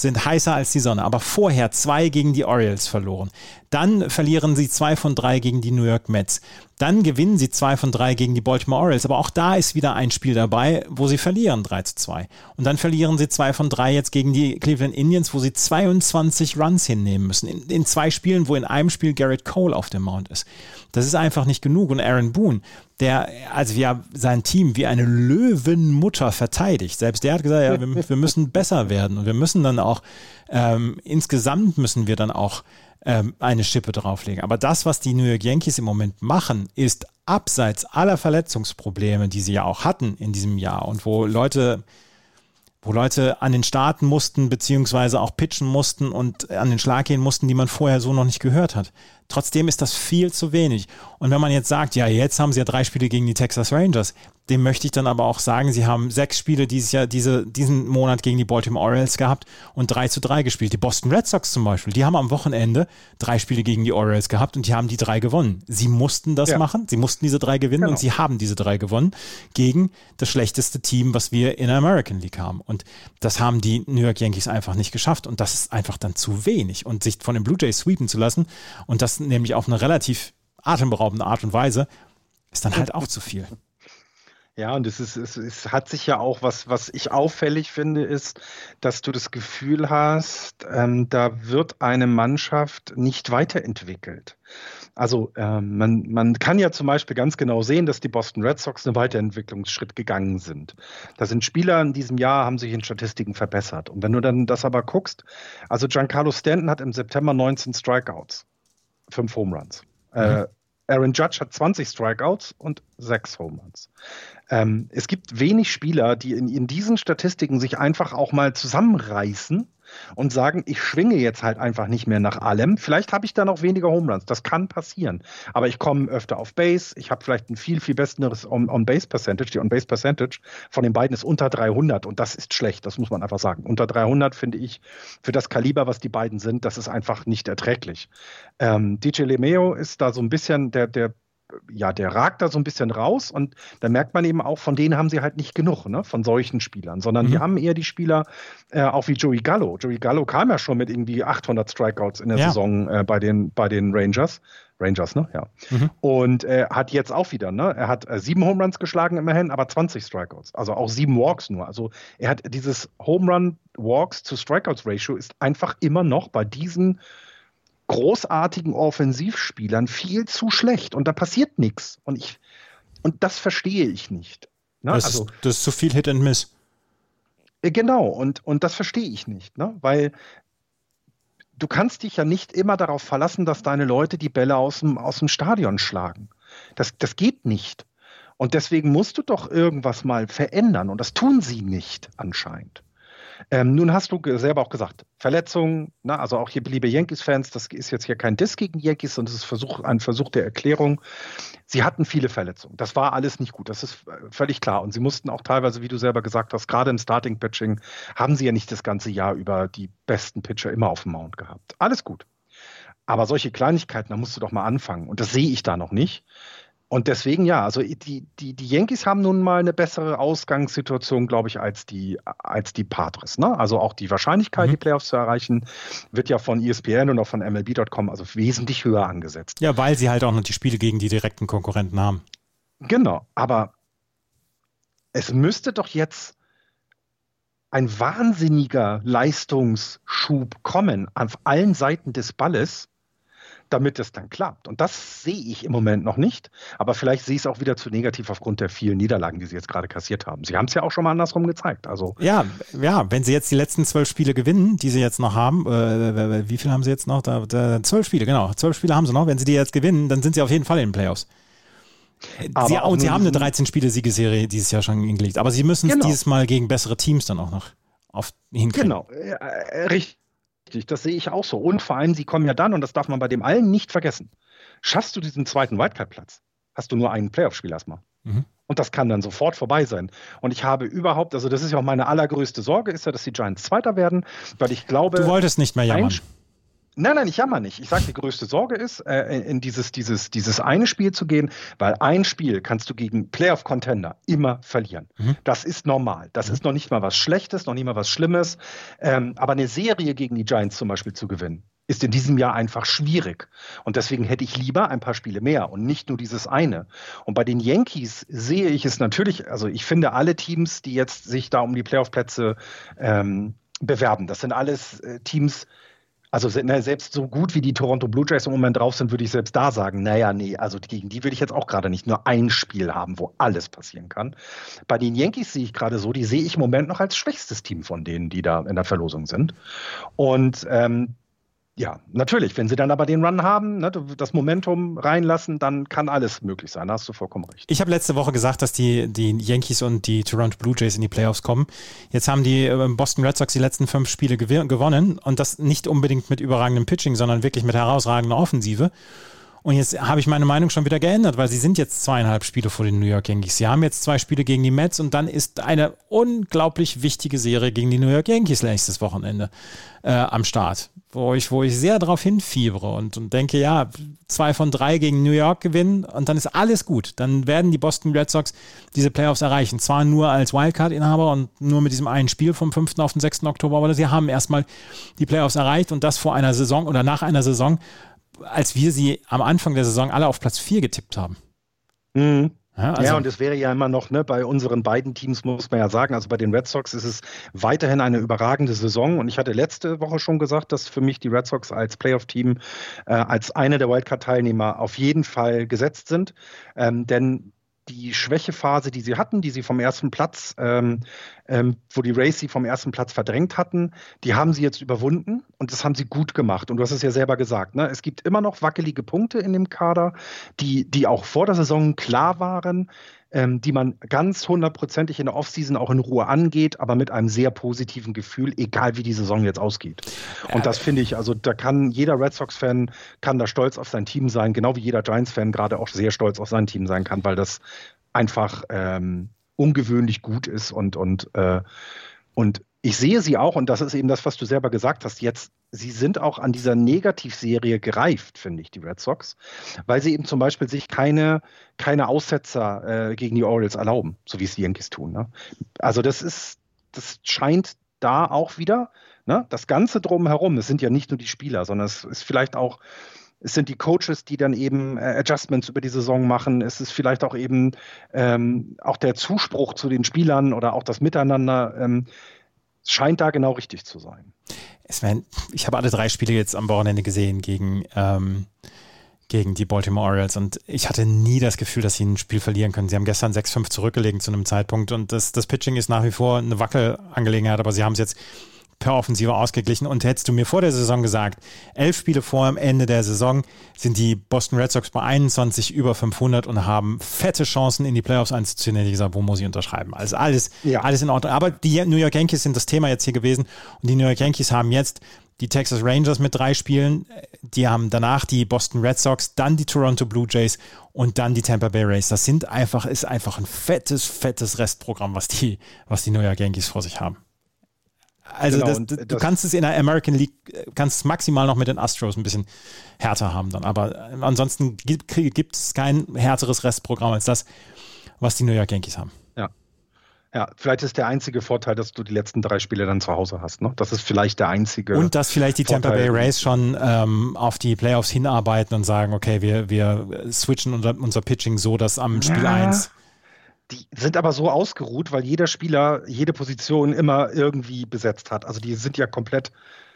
sind heißer als die Sonne, aber vorher zwei gegen die Orioles verloren. Dann verlieren sie zwei von drei gegen die New York Mets. Dann gewinnen sie zwei von drei gegen die Baltimore Orioles. Aber auch da ist wieder ein Spiel dabei, wo sie verlieren 3 zu 2. Und dann verlieren sie zwei von drei jetzt gegen die Cleveland Indians, wo sie 22 Runs hinnehmen müssen. In, in zwei Spielen, wo in einem Spiel Garrett Cole auf dem Mount ist. Das ist einfach nicht genug. Und Aaron Boone, der, also ja, sein Team wie eine Löwenmutter verteidigt. Selbst der hat gesagt, ja, wir, wir müssen besser werden. Und wir müssen dann auch, ähm, insgesamt müssen wir dann auch ähm, eine Schippe drauflegen. Aber das, was die New York Yankees im Moment machen, ist abseits aller Verletzungsprobleme, die sie ja auch hatten in diesem Jahr und wo Leute wo Leute an den Starten mussten, beziehungsweise auch pitchen mussten und an den Schlag gehen mussten, die man vorher so noch nicht gehört hat. Trotzdem ist das viel zu wenig. Und wenn man jetzt sagt, ja, jetzt haben sie ja drei Spiele gegen die Texas Rangers, dem möchte ich dann aber auch sagen, sie haben sechs Spiele dieses Jahr, diese, diesen Monat gegen die Baltimore Orioles gehabt und drei zu drei gespielt. Die Boston Red Sox zum Beispiel, die haben am Wochenende drei Spiele gegen die Orioles gehabt und die haben die drei gewonnen. Sie mussten das ja. machen, sie mussten diese drei gewinnen genau. und sie haben diese drei gewonnen gegen das schlechteste Team, was wir in der American League haben. Und das haben die New York Yankees einfach nicht geschafft und das ist einfach dann zu wenig. Und sich von den Blue Jays sweepen zu lassen und das nämlich auf eine relativ atemberaubende Art und Weise, ist dann halt auch zu viel. Ja, und es, ist, es, es hat sich ja auch, was, was ich auffällig finde, ist, dass du das Gefühl hast, ähm, da wird eine Mannschaft nicht weiterentwickelt. Also ähm, man, man kann ja zum Beispiel ganz genau sehen, dass die Boston Red Sox einen Weiterentwicklungsschritt gegangen sind. Da sind Spieler in diesem Jahr, haben sich in Statistiken verbessert. Und wenn du dann das aber guckst, also Giancarlo Stanton hat im September 19 Strikeouts, fünf Home Runs. Mhm. Äh, Aaron Judge hat 20 Strikeouts und sechs Home Runs. Ähm, es gibt wenig Spieler, die in, in diesen Statistiken sich einfach auch mal zusammenreißen und sagen, ich schwinge jetzt halt einfach nicht mehr nach allem. Vielleicht habe ich da noch weniger Homeruns, das kann passieren. Aber ich komme öfter auf Base, ich habe vielleicht ein viel, viel besseres On-Base-Percentage. Die On-Base-Percentage von den beiden ist unter 300 und das ist schlecht, das muss man einfach sagen. Unter 300 finde ich für das Kaliber, was die beiden sind, das ist einfach nicht erträglich. Ähm, DJ LeMeo ist da so ein bisschen der, der ja, der ragt da so ein bisschen raus und da merkt man eben auch, von denen haben sie halt nicht genug, ne, von solchen Spielern, sondern mhm. die haben eher die Spieler, äh, auch wie Joey Gallo. Joey Gallo kam ja schon mit irgendwie 800 Strikeouts in der ja. Saison äh, bei, den, bei den Rangers. Rangers, ne? Ja. Mhm. Und äh, hat jetzt auch wieder, ne? Er hat äh, sieben Home Runs geschlagen immerhin, aber 20 Strikeouts. Also auch sieben Walks nur. Also er hat dieses Home Run Walks to Strikeouts Ratio ist einfach immer noch bei diesen großartigen Offensivspielern viel zu schlecht und da passiert nichts. Und ich, und das verstehe ich nicht. Ne? Das, also, ist, das ist zu viel Hit and Miss. Äh, genau, und, und das verstehe ich nicht, ne? weil du kannst dich ja nicht immer darauf verlassen, dass deine Leute die Bälle aus dem, aus dem Stadion schlagen. Das, das geht nicht. Und deswegen musst du doch irgendwas mal verändern. Und das tun sie nicht anscheinend. Ähm, nun hast du selber auch gesagt, Verletzungen, na, also auch hier liebe Yankees-Fans, das ist jetzt hier kein Diss gegen Yankees, sondern es ist Versuch, ein Versuch der Erklärung. Sie hatten viele Verletzungen. Das war alles nicht gut. Das ist äh, völlig klar. Und sie mussten auch teilweise, wie du selber gesagt hast, gerade im Starting-Pitching, haben sie ja nicht das ganze Jahr über die besten Pitcher immer auf dem Mount gehabt. Alles gut. Aber solche Kleinigkeiten, da musst du doch mal anfangen. Und das sehe ich da noch nicht. Und deswegen ja, also die, die, die Yankees haben nun mal eine bessere Ausgangssituation, glaube ich, als die, als die Padres. Ne? Also auch die Wahrscheinlichkeit, mhm. die Playoffs zu erreichen, wird ja von ESPN und auch von MLB.com also wesentlich höher angesetzt. Ja, weil sie halt auch noch die Spiele gegen die direkten Konkurrenten haben. Genau, aber es müsste doch jetzt ein wahnsinniger Leistungsschub kommen auf allen Seiten des Balles, damit es dann klappt. Und das sehe ich im Moment noch nicht. Aber vielleicht sehe ich es auch wieder zu negativ aufgrund der vielen Niederlagen, die sie jetzt gerade kassiert haben. Sie haben es ja auch schon mal andersrum gezeigt. Also ja, ja, wenn sie jetzt die letzten zwölf Spiele gewinnen, die sie jetzt noch haben, äh, wie viel haben sie jetzt noch? Da, da, zwölf Spiele, genau. Zwölf Spiele haben sie noch. Wenn sie die jetzt gewinnen, dann sind sie auf jeden Fall in den Playoffs. Sie, und sie haben eine 13-Spiele-Siegeserie dieses Jahr schon hingelegt. Aber sie müssen es genau. dieses Mal gegen bessere Teams dann auch noch auf, hinkriegen. Genau, äh, richtig richtig, das sehe ich auch so. Und vor allem, sie kommen ja dann, und das darf man bei dem allen nicht vergessen, schaffst du diesen zweiten Wildcard-Platz, hast du nur einen Playoff-Spiel erstmal. Mhm. Und das kann dann sofort vorbei sein. Und ich habe überhaupt, also das ist ja auch meine allergrößte Sorge, ist ja, dass die Giants Zweiter werden, weil ich glaube. Du wolltest nicht mehr jammern. Nein, nein, ich jammer nicht. Ich sage, die größte Sorge ist, äh, in dieses, dieses, dieses eine Spiel zu gehen, weil ein Spiel kannst du gegen Playoff-Contender immer verlieren. Mhm. Das ist normal. Das mhm. ist noch nicht mal was Schlechtes, noch nicht mal was Schlimmes. Ähm, aber eine Serie gegen die Giants zum Beispiel zu gewinnen, ist in diesem Jahr einfach schwierig. Und deswegen hätte ich lieber ein paar Spiele mehr und nicht nur dieses eine. Und bei den Yankees sehe ich es natürlich, also ich finde alle Teams, die jetzt sich da um die Playoff-Plätze ähm, bewerben, das sind alles äh, Teams, also ne, selbst so gut wie die Toronto Blue Jays im Moment drauf sind, würde ich selbst da sagen, naja, nee, also gegen die würde ich jetzt auch gerade nicht nur ein Spiel haben, wo alles passieren kann. Bei den Yankees sehe ich gerade so, die sehe ich im Moment noch als schwächstes Team von denen, die da in der Verlosung sind. Und ähm, ja, natürlich. Wenn sie dann aber den Run haben, ne, das Momentum reinlassen, dann kann alles möglich sein. Da hast du vollkommen recht. Ich habe letzte Woche gesagt, dass die, die Yankees und die Toronto Blue Jays in die Playoffs kommen. Jetzt haben die äh, Boston Red Sox die letzten fünf Spiele gewonnen und das nicht unbedingt mit überragendem Pitching, sondern wirklich mit herausragender Offensive. Und jetzt habe ich meine Meinung schon wieder geändert, weil sie sind jetzt zweieinhalb Spiele vor den New York Yankees. Sie haben jetzt zwei Spiele gegen die Mets und dann ist eine unglaublich wichtige Serie gegen die New York Yankees nächstes Wochenende äh, am Start, wo ich, wo ich sehr darauf hinfiebere und, und denke, ja, zwei von drei gegen New York gewinnen und dann ist alles gut. Dann werden die Boston Red Sox diese Playoffs erreichen. Zwar nur als Wildcard-Inhaber und nur mit diesem einen Spiel vom 5. auf den 6. Oktober, aber sie haben erstmal die Playoffs erreicht und das vor einer Saison oder nach einer Saison, als wir sie am Anfang der Saison alle auf Platz 4 getippt haben. Mhm. Ja, also ja, und es wäre ja immer noch, ne, bei unseren beiden Teams muss man ja sagen, also bei den Red Sox ist es weiterhin eine überragende Saison. Und ich hatte letzte Woche schon gesagt, dass für mich die Red Sox als Playoff-Team, äh, als eine der Wildcard-Teilnehmer auf jeden Fall gesetzt sind. Ähm, denn die Schwächephase, die sie hatten, die sie vom ersten Platz, ähm, ähm, wo die Race sie vom ersten Platz verdrängt hatten, die haben sie jetzt überwunden und das haben sie gut gemacht. Und du hast es ja selber gesagt, ne? es gibt immer noch wackelige Punkte in dem Kader, die, die auch vor der Saison klar waren ähm, die man ganz hundertprozentig in der Offseason auch in Ruhe angeht, aber mit einem sehr positiven Gefühl, egal wie die Saison jetzt ausgeht. Und das finde ich, also da kann jeder Red Sox-Fan kann da stolz auf sein Team sein, genau wie jeder Giants-Fan gerade auch sehr stolz auf sein Team sein kann, weil das einfach ähm, ungewöhnlich gut ist und, und, äh, und ich sehe sie auch, und das ist eben das, was du selber gesagt hast, jetzt, sie sind auch an dieser Negativserie gereift, finde ich, die Red Sox, weil sie eben zum Beispiel sich keine, keine Aussetzer äh, gegen die Orioles erlauben, so wie es die Yankees tun. Ne? Also das ist, das scheint da auch wieder, ne? das Ganze drumherum, es sind ja nicht nur die Spieler, sondern es ist vielleicht auch es sind die Coaches, die dann eben äh, Adjustments über die Saison machen. Es ist vielleicht auch eben ähm, auch der Zuspruch zu den Spielern oder auch das Miteinander. Ähm, scheint da genau richtig zu sein. ich habe alle drei Spiele jetzt am Wochenende gesehen gegen, ähm, gegen die Baltimore Orioles und ich hatte nie das Gefühl, dass sie ein Spiel verlieren können. Sie haben gestern 6-5 zurückgelegen zu einem Zeitpunkt und das, das Pitching ist nach wie vor eine Wackelangelegenheit, aber sie haben es jetzt per Offensive ausgeglichen. Und hättest du mir vor der Saison gesagt, elf Spiele vor dem Ende der Saison sind die Boston Red Sox bei 21 über 500 und haben fette Chancen in die Playoffs einzuziehen, hätte ich gesagt, wo muss ich unterschreiben? Also alles, ja. alles in Ordnung. Aber die New York Yankees sind das Thema jetzt hier gewesen und die New York Yankees haben jetzt die Texas Rangers mit drei Spielen. Die haben danach die Boston Red Sox, dann die Toronto Blue Jays und dann die Tampa Bay Rays. Das sind einfach, ist einfach ein fettes, fettes Restprogramm, was die, was die New York Yankees vor sich haben. Also genau, das, das, du kannst es in der American League, kannst es maximal noch mit den Astros ein bisschen härter haben dann. Aber äh, ansonsten gibt, es kein härteres Restprogramm als das, was die New York Yankees haben. Ja. Ja, vielleicht ist der einzige Vorteil, dass du die letzten drei Spiele dann zu Hause hast. Ne? Das ist vielleicht der einzige. Und dass vielleicht die Vorteil. Tampa Bay Rays schon ähm, auf die Playoffs hinarbeiten und sagen, okay, wir, wir switchen unser, unser Pitching so, dass am Spiel ja. 1 die sind aber so ausgeruht, weil jeder Spieler jede Position immer irgendwie besetzt hat. Also die sind ja komplett,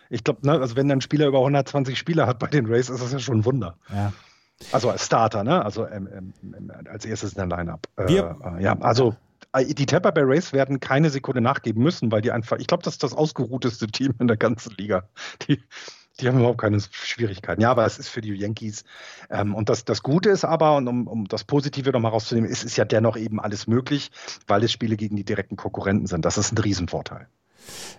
ich glaube, ne, also wenn ein Spieler über 120 Spieler hat bei den Rays, ist das ja schon ein Wunder. Ja. Also als Starter, ne? Also ähm, ähm, als erstes in der Lineup. Äh, äh, ja, also äh, die Tampa Bay Rays werden keine Sekunde nachgeben müssen, weil die einfach, ich glaube, das ist das ausgeruhteste Team in der ganzen Liga. Die, die haben überhaupt keine Schwierigkeiten. Ja, aber es ist für die Yankees. Ähm, und das, das Gute ist aber, und um, um das Positive nochmal rauszunehmen, ist, ist ja dennoch eben alles möglich, weil es Spiele gegen die direkten Konkurrenten sind. Das ist ein Riesenvorteil.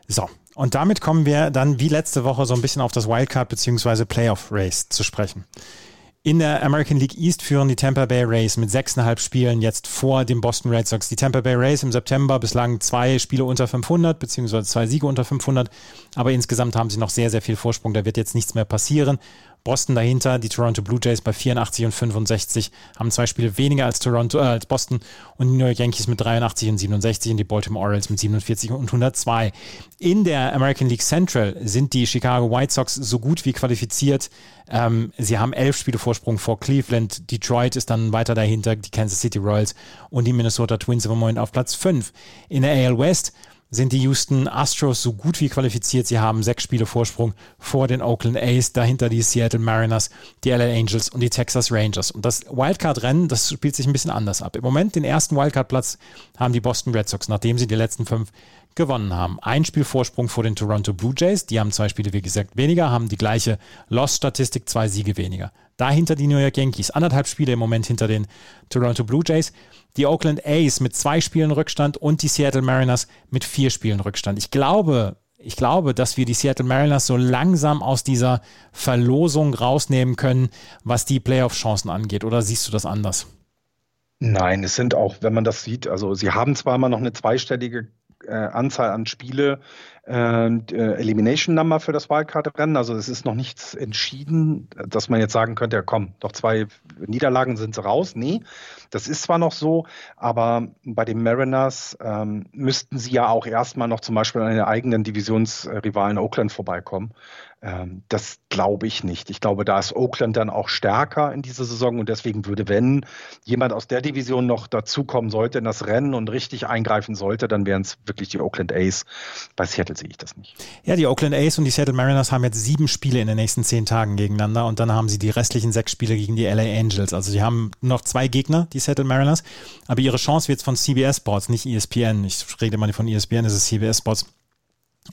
So, und damit kommen wir dann wie letzte Woche so ein bisschen auf das Wildcard bzw. Playoff Race zu sprechen. In der American League East führen die Tampa Bay Rays mit sechseinhalb Spielen jetzt vor den Boston Red Sox. Die Tampa Bay Rays im September bislang zwei Spiele unter 500, beziehungsweise zwei Siege unter 500. Aber insgesamt haben sie noch sehr, sehr viel Vorsprung. Da wird jetzt nichts mehr passieren. Boston dahinter, die Toronto Blue Jays bei 84 und 65 haben zwei Spiele weniger als Toronto, äh, als Boston und die New York Yankees mit 83 und 67 und die Baltimore Orioles mit 47 und 102. In der American League Central sind die Chicago White Sox so gut wie qualifiziert. Ähm, sie haben elf Spiele Vorsprung vor Cleveland. Detroit ist dann weiter dahinter, die Kansas City Royals und die Minnesota Twins im Moment auf Platz 5. In der AL West sind die Houston Astros so gut wie qualifiziert. Sie haben sechs Spiele Vorsprung vor den Oakland A's, dahinter die Seattle Mariners, die LA Angels und die Texas Rangers. Und das Wildcard-Rennen, das spielt sich ein bisschen anders ab. Im Moment den ersten Wildcard-Platz haben die Boston Red Sox, nachdem sie die letzten fünf gewonnen haben. Ein Spiel Vorsprung vor den Toronto Blue Jays, die haben zwei Spiele, wie gesagt, weniger, haben die gleiche Loss-Statistik, zwei Siege weniger. Dahinter die New York Yankees, anderthalb Spiele im Moment hinter den Toronto Blue Jays die Oakland A's mit zwei Spielen Rückstand und die Seattle Mariners mit vier Spielen Rückstand. Ich glaube, ich glaube, dass wir die Seattle Mariners so langsam aus dieser Verlosung rausnehmen können, was die Playoff-Chancen angeht. Oder siehst du das anders? Nein, es sind auch, wenn man das sieht, also sie haben zwar immer noch eine zweistellige äh, Anzahl an Spiele äh, Elimination Number für das Wildcard-Rennen. Also es ist noch nichts entschieden, dass man jetzt sagen könnte, ja komm, doch zwei Niederlagen sind sie raus. Nee, das ist zwar noch so, aber bei den Mariners ähm, müssten sie ja auch erstmal noch zum Beispiel an den eigenen Divisionsrivalen Oakland vorbeikommen. Ähm, das glaube ich nicht. Ich glaube, da ist Oakland dann auch stärker in dieser Saison und deswegen würde, wenn jemand aus der Division noch dazukommen sollte in das Rennen und richtig eingreifen sollte, dann wären es wirklich die Oakland A's. Bei Seattle sehe ich das nicht. Ja, die Oakland A's und die Seattle Mariners haben jetzt sieben Spiele in den nächsten zehn Tagen gegeneinander und dann haben sie die restlichen sechs Spiele gegen die LA Angels. Also sie haben noch zwei Gegner, die Seattle Mariners, aber ihre Chance wird von CBS Sports, nicht ESPN, ich rede mal von ESPN, es ist CBS Sports,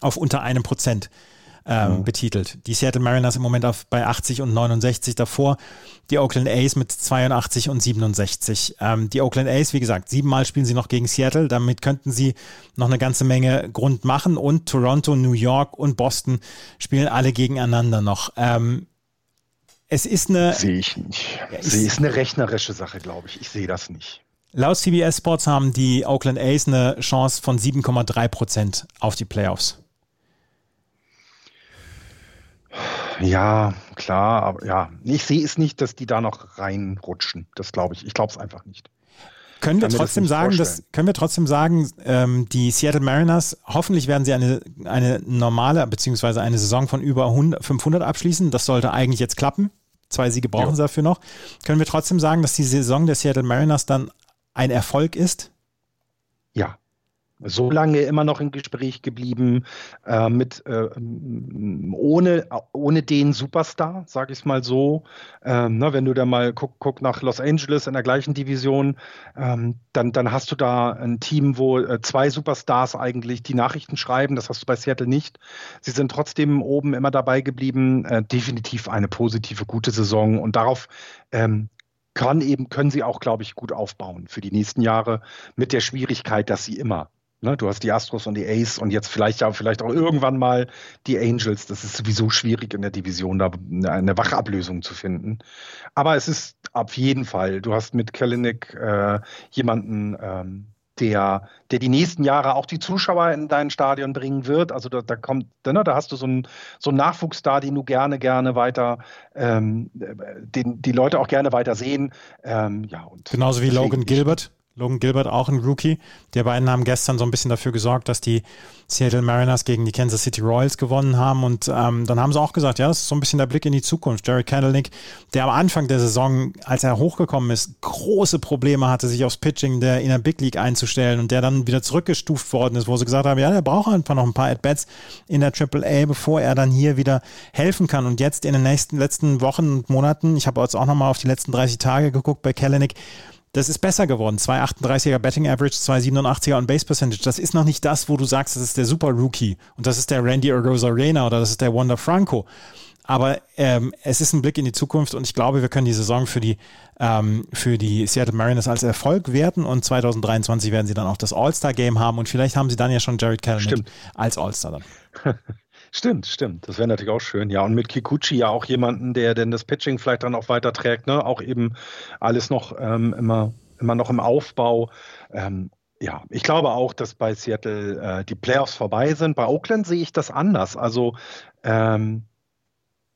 auf unter einem Prozent ähm, mhm. betitelt. Die Seattle Mariners im Moment auf, bei 80 und 69 davor. Die Oakland A's mit 82 und 67. Ähm, die Oakland A's, wie gesagt, siebenmal spielen sie noch gegen Seattle. Damit könnten sie noch eine ganze Menge Grund machen. Und Toronto, New York und Boston spielen alle gegeneinander noch. Ähm, es ist eine. Sehe ich nicht. Ja, ich, ist eine rechnerische Sache, glaube ich. Ich sehe das nicht. Laut CBS Sports haben die Oakland A's eine Chance von 7,3 Prozent auf die Playoffs. Ja, klar, aber ja, ich sehe es nicht, dass die da noch reinrutschen. Das glaube ich. Ich glaube es einfach nicht. Können wir trotzdem sagen, dass, können wir trotzdem sagen, ähm, die Seattle Mariners, hoffentlich werden sie eine, eine normale, beziehungsweise eine Saison von über 100, 500 abschließen. Das sollte eigentlich jetzt klappen. Zwei Siege brauchen ja. sie dafür noch. Können wir trotzdem sagen, dass die Saison der Seattle Mariners dann ein Erfolg ist? So lange immer noch im Gespräch geblieben, äh, mit äh, ohne, ohne den Superstar, sage ich es mal so. Ähm, ne, wenn du da mal guck, guck nach Los Angeles in der gleichen Division, ähm, dann, dann hast du da ein Team, wo äh, zwei Superstars eigentlich die Nachrichten schreiben. Das hast du bei Seattle nicht. Sie sind trotzdem oben immer dabei geblieben. Äh, definitiv eine positive, gute Saison und darauf ähm, kann eben, können sie auch, glaube ich, gut aufbauen für die nächsten Jahre mit der Schwierigkeit, dass sie immer Ne, du hast die Astros und die Ace und jetzt vielleicht ja vielleicht auch irgendwann mal die Angels. Das ist sowieso schwierig in der Division, da eine Wachablösung zu finden. Aber es ist auf jeden Fall, du hast mit Kalinick äh, jemanden, ähm, der, der die nächsten Jahre auch die Zuschauer in dein Stadion bringen wird. Also da, da kommt, ne, da hast du so einen, so einen Nachwuchs da, den du gerne, gerne weiter, ähm, den die Leute auch gerne weiter sehen. Ähm, ja, und Genauso wie Logan Gilbert. Logan Gilbert auch ein Rookie. Die beiden haben gestern so ein bisschen dafür gesorgt, dass die Seattle Mariners gegen die Kansas City Royals gewonnen haben. Und ähm, dann haben sie auch gesagt, ja, das ist so ein bisschen der Blick in die Zukunft. Jerry Candlenick, der am Anfang der Saison, als er hochgekommen ist, große Probleme hatte, sich aufs Pitching der in der Big League einzustellen und der dann wieder zurückgestuft worden ist, wo sie gesagt haben, ja, der braucht einfach noch ein paar At-Bats in der Triple A, bevor er dann hier wieder helfen kann. Und jetzt in den nächsten letzten Wochen und Monaten, ich habe jetzt auch nochmal auf die letzten 30 Tage geguckt bei Candlenick, das ist besser geworden. 2,38er Betting Average, 2,87er on Base Percentage. Das ist noch nicht das, wo du sagst, das ist der Super Rookie und das ist der Randy Arena oder das ist der Wanda Franco. Aber ähm, es ist ein Blick in die Zukunft und ich glaube, wir können die Saison für die, ähm, für die Seattle Mariners als Erfolg werten und 2023 werden sie dann auch das All-Star-Game haben und vielleicht haben sie dann ja schon Jared Kelly als All-Star dann. Stimmt, stimmt. Das wäre natürlich auch schön. Ja, und mit Kikuchi ja auch jemanden, der denn das Pitching vielleicht dann auch weiter trägt, ne? Auch eben alles noch ähm, immer, immer noch im Aufbau. Ähm, ja, ich glaube auch, dass bei Seattle äh, die Playoffs vorbei sind. Bei Oakland sehe ich das anders. Also ähm,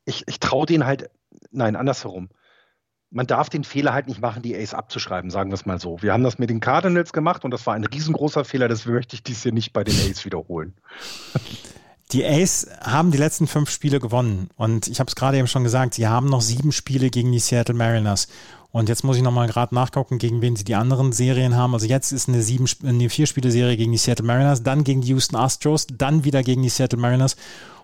ich, ich traue denen halt, nein, andersherum. Man darf den Fehler halt nicht machen, die Ace abzuschreiben, sagen wir es mal so. Wir haben das mit den Cardinals gemacht und das war ein riesengroßer Fehler. Das möchte ich dies hier nicht bei den Ace wiederholen. Die Ace haben die letzten fünf Spiele gewonnen. Und ich habe es gerade eben schon gesagt, sie haben noch sieben Spiele gegen die Seattle Mariners. Und jetzt muss ich nochmal gerade nachgucken, gegen wen sie die anderen Serien haben. Also jetzt ist eine, sieben, eine Vier-Spiele-Serie gegen die Seattle Mariners, dann gegen die Houston Astros, dann wieder gegen die Seattle Mariners.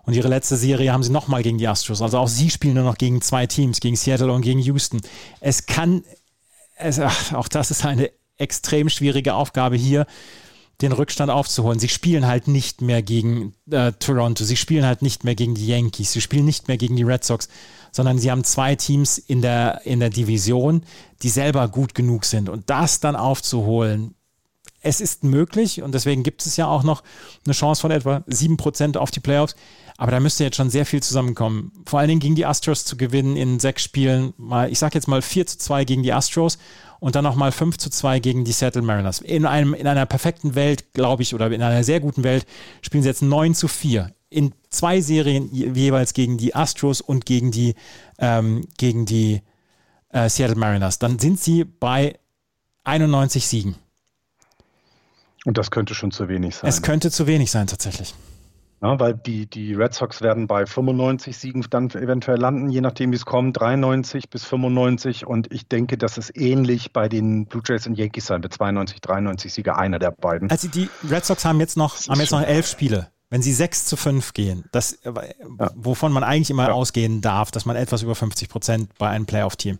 Und ihre letzte Serie haben sie nochmal gegen die Astros. Also auch sie spielen nur noch gegen zwei Teams, gegen Seattle und gegen Houston. Es kann, es, ach, auch das ist eine extrem schwierige Aufgabe hier den Rückstand aufzuholen. Sie spielen halt nicht mehr gegen äh, Toronto, sie spielen halt nicht mehr gegen die Yankees, sie spielen nicht mehr gegen die Red Sox, sondern sie haben zwei Teams in der, in der Division, die selber gut genug sind. Und das dann aufzuholen, es ist möglich und deswegen gibt es ja auch noch eine Chance von etwa 7% auf die Playoffs. Aber da müsste jetzt schon sehr viel zusammenkommen. Vor allen Dingen gegen die Astros zu gewinnen in sechs Spielen, mal, ich sag jetzt mal 4 zu 2 gegen die Astros und dann nochmal 5 zu 2 gegen die Seattle Mariners. In, einem, in einer perfekten Welt, glaube ich, oder in einer sehr guten Welt, spielen sie jetzt 9 zu 4. In zwei Serien jeweils gegen die Astros und gegen die, ähm, gegen die äh, Seattle Mariners. Dann sind sie bei 91 Siegen. Und das könnte schon zu wenig sein. Es könnte zu wenig sein, tatsächlich. Ja, weil die, die Red Sox werden bei 95 Siegen dann eventuell landen, je nachdem wie es kommt, 93 bis 95. Und ich denke, das ist ähnlich bei den Blue Jays und Yankees sein, mit 92, 93 Siege, einer der beiden. Also die Red Sox haben jetzt noch, haben jetzt noch elf Spiele. Wenn sie 6 zu 5 gehen, das, äh, ja. wovon man eigentlich immer ja. ausgehen darf, dass man etwas über 50 Prozent bei einem Playoff-Team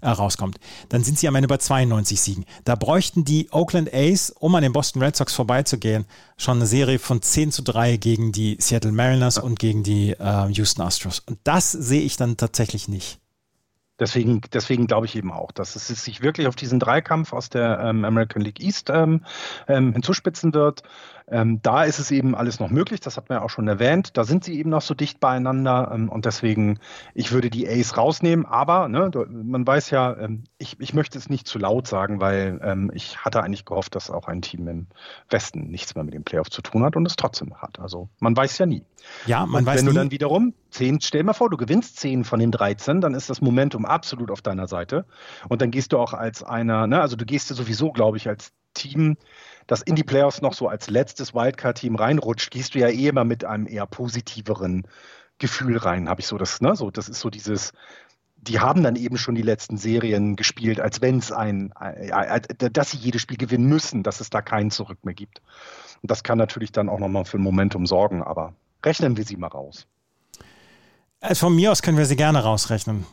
äh, rauskommt, dann sind sie am Ende bei 92 Siegen. Da bräuchten die Oakland A's, um an den Boston Red Sox vorbeizugehen, schon eine Serie von 10 zu 3 gegen die Seattle Mariners und gegen die äh, Houston Astros. Und das sehe ich dann tatsächlich nicht. Deswegen, deswegen glaube ich eben auch, dass es sich wirklich auf diesen Dreikampf aus der ähm, American League East ähm, ähm, hinzuspitzen wird. Ähm, da ist es eben alles noch möglich, das hat man ja auch schon erwähnt. Da sind sie eben noch so dicht beieinander ähm, und deswegen, ich würde die Ace rausnehmen, aber ne, man weiß ja, ähm, ich, ich möchte es nicht zu laut sagen, weil ähm, ich hatte eigentlich gehofft, dass auch ein Team im Westen nichts mehr mit dem Playoff zu tun hat und es trotzdem hat. Also man weiß ja nie. Ja, man und weiß wenn nie. du dann wiederum zehn, stell mal vor, du gewinnst zehn von den 13, dann ist das Momentum absolut auf deiner Seite. Und dann gehst du auch als einer, ne, also du gehst ja sowieso, glaube ich, als Team, das in die Playoffs noch so als letztes Wildcard-Team reinrutscht, gehst du ja eh immer mit einem eher positiveren Gefühl rein, habe ich so das, ne? So, das ist so dieses, die haben dann eben schon die letzten Serien gespielt, als wenn es ein, dass sie jedes Spiel gewinnen müssen, dass es da kein Zurück mehr gibt. Und das kann natürlich dann auch nochmal für ein Momentum sorgen, aber rechnen wir sie mal raus. Also von mir aus können wir sie gerne rausrechnen.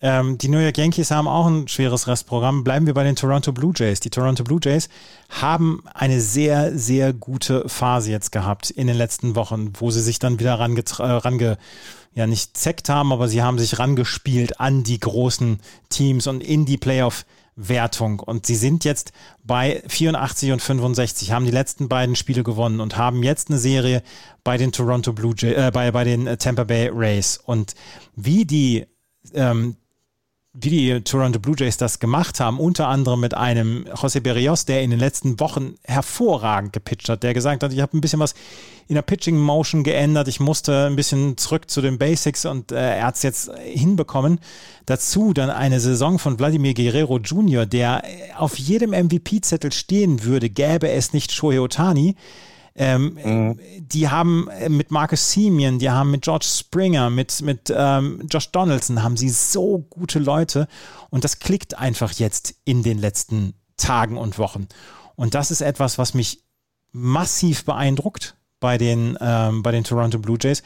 Ähm, die New York Yankees haben auch ein schweres Restprogramm. Bleiben wir bei den Toronto Blue Jays. Die Toronto Blue Jays haben eine sehr, sehr gute Phase jetzt gehabt in den letzten Wochen, wo sie sich dann wieder range, äh, range ja nicht zeckt haben, aber sie haben sich rangespielt an die großen Teams und in die Playoff Wertung. Und sie sind jetzt bei 84 und 65, haben die letzten beiden Spiele gewonnen und haben jetzt eine Serie bei den Toronto Blue Jays, äh, bei, bei den Tampa Bay Rays. Und wie die ähm, wie die Toronto Blue Jays das gemacht haben, unter anderem mit einem José Berrios, der in den letzten Wochen hervorragend gepitcht hat, der gesagt hat, ich habe ein bisschen was in der Pitching Motion geändert, ich musste ein bisschen zurück zu den Basics und äh, er hat es jetzt hinbekommen. Dazu dann eine Saison von Vladimir Guerrero Jr., der auf jedem MVP-Zettel stehen würde, gäbe es nicht Shohei Otani. Ähm, mhm. Die haben äh, mit Marcus Simeon, die haben mit George Springer, mit, mit ähm, Josh Donaldson, haben sie so gute Leute und das klickt einfach jetzt in den letzten Tagen und Wochen. Und das ist etwas, was mich massiv beeindruckt bei den, ähm, bei den Toronto Blue Jays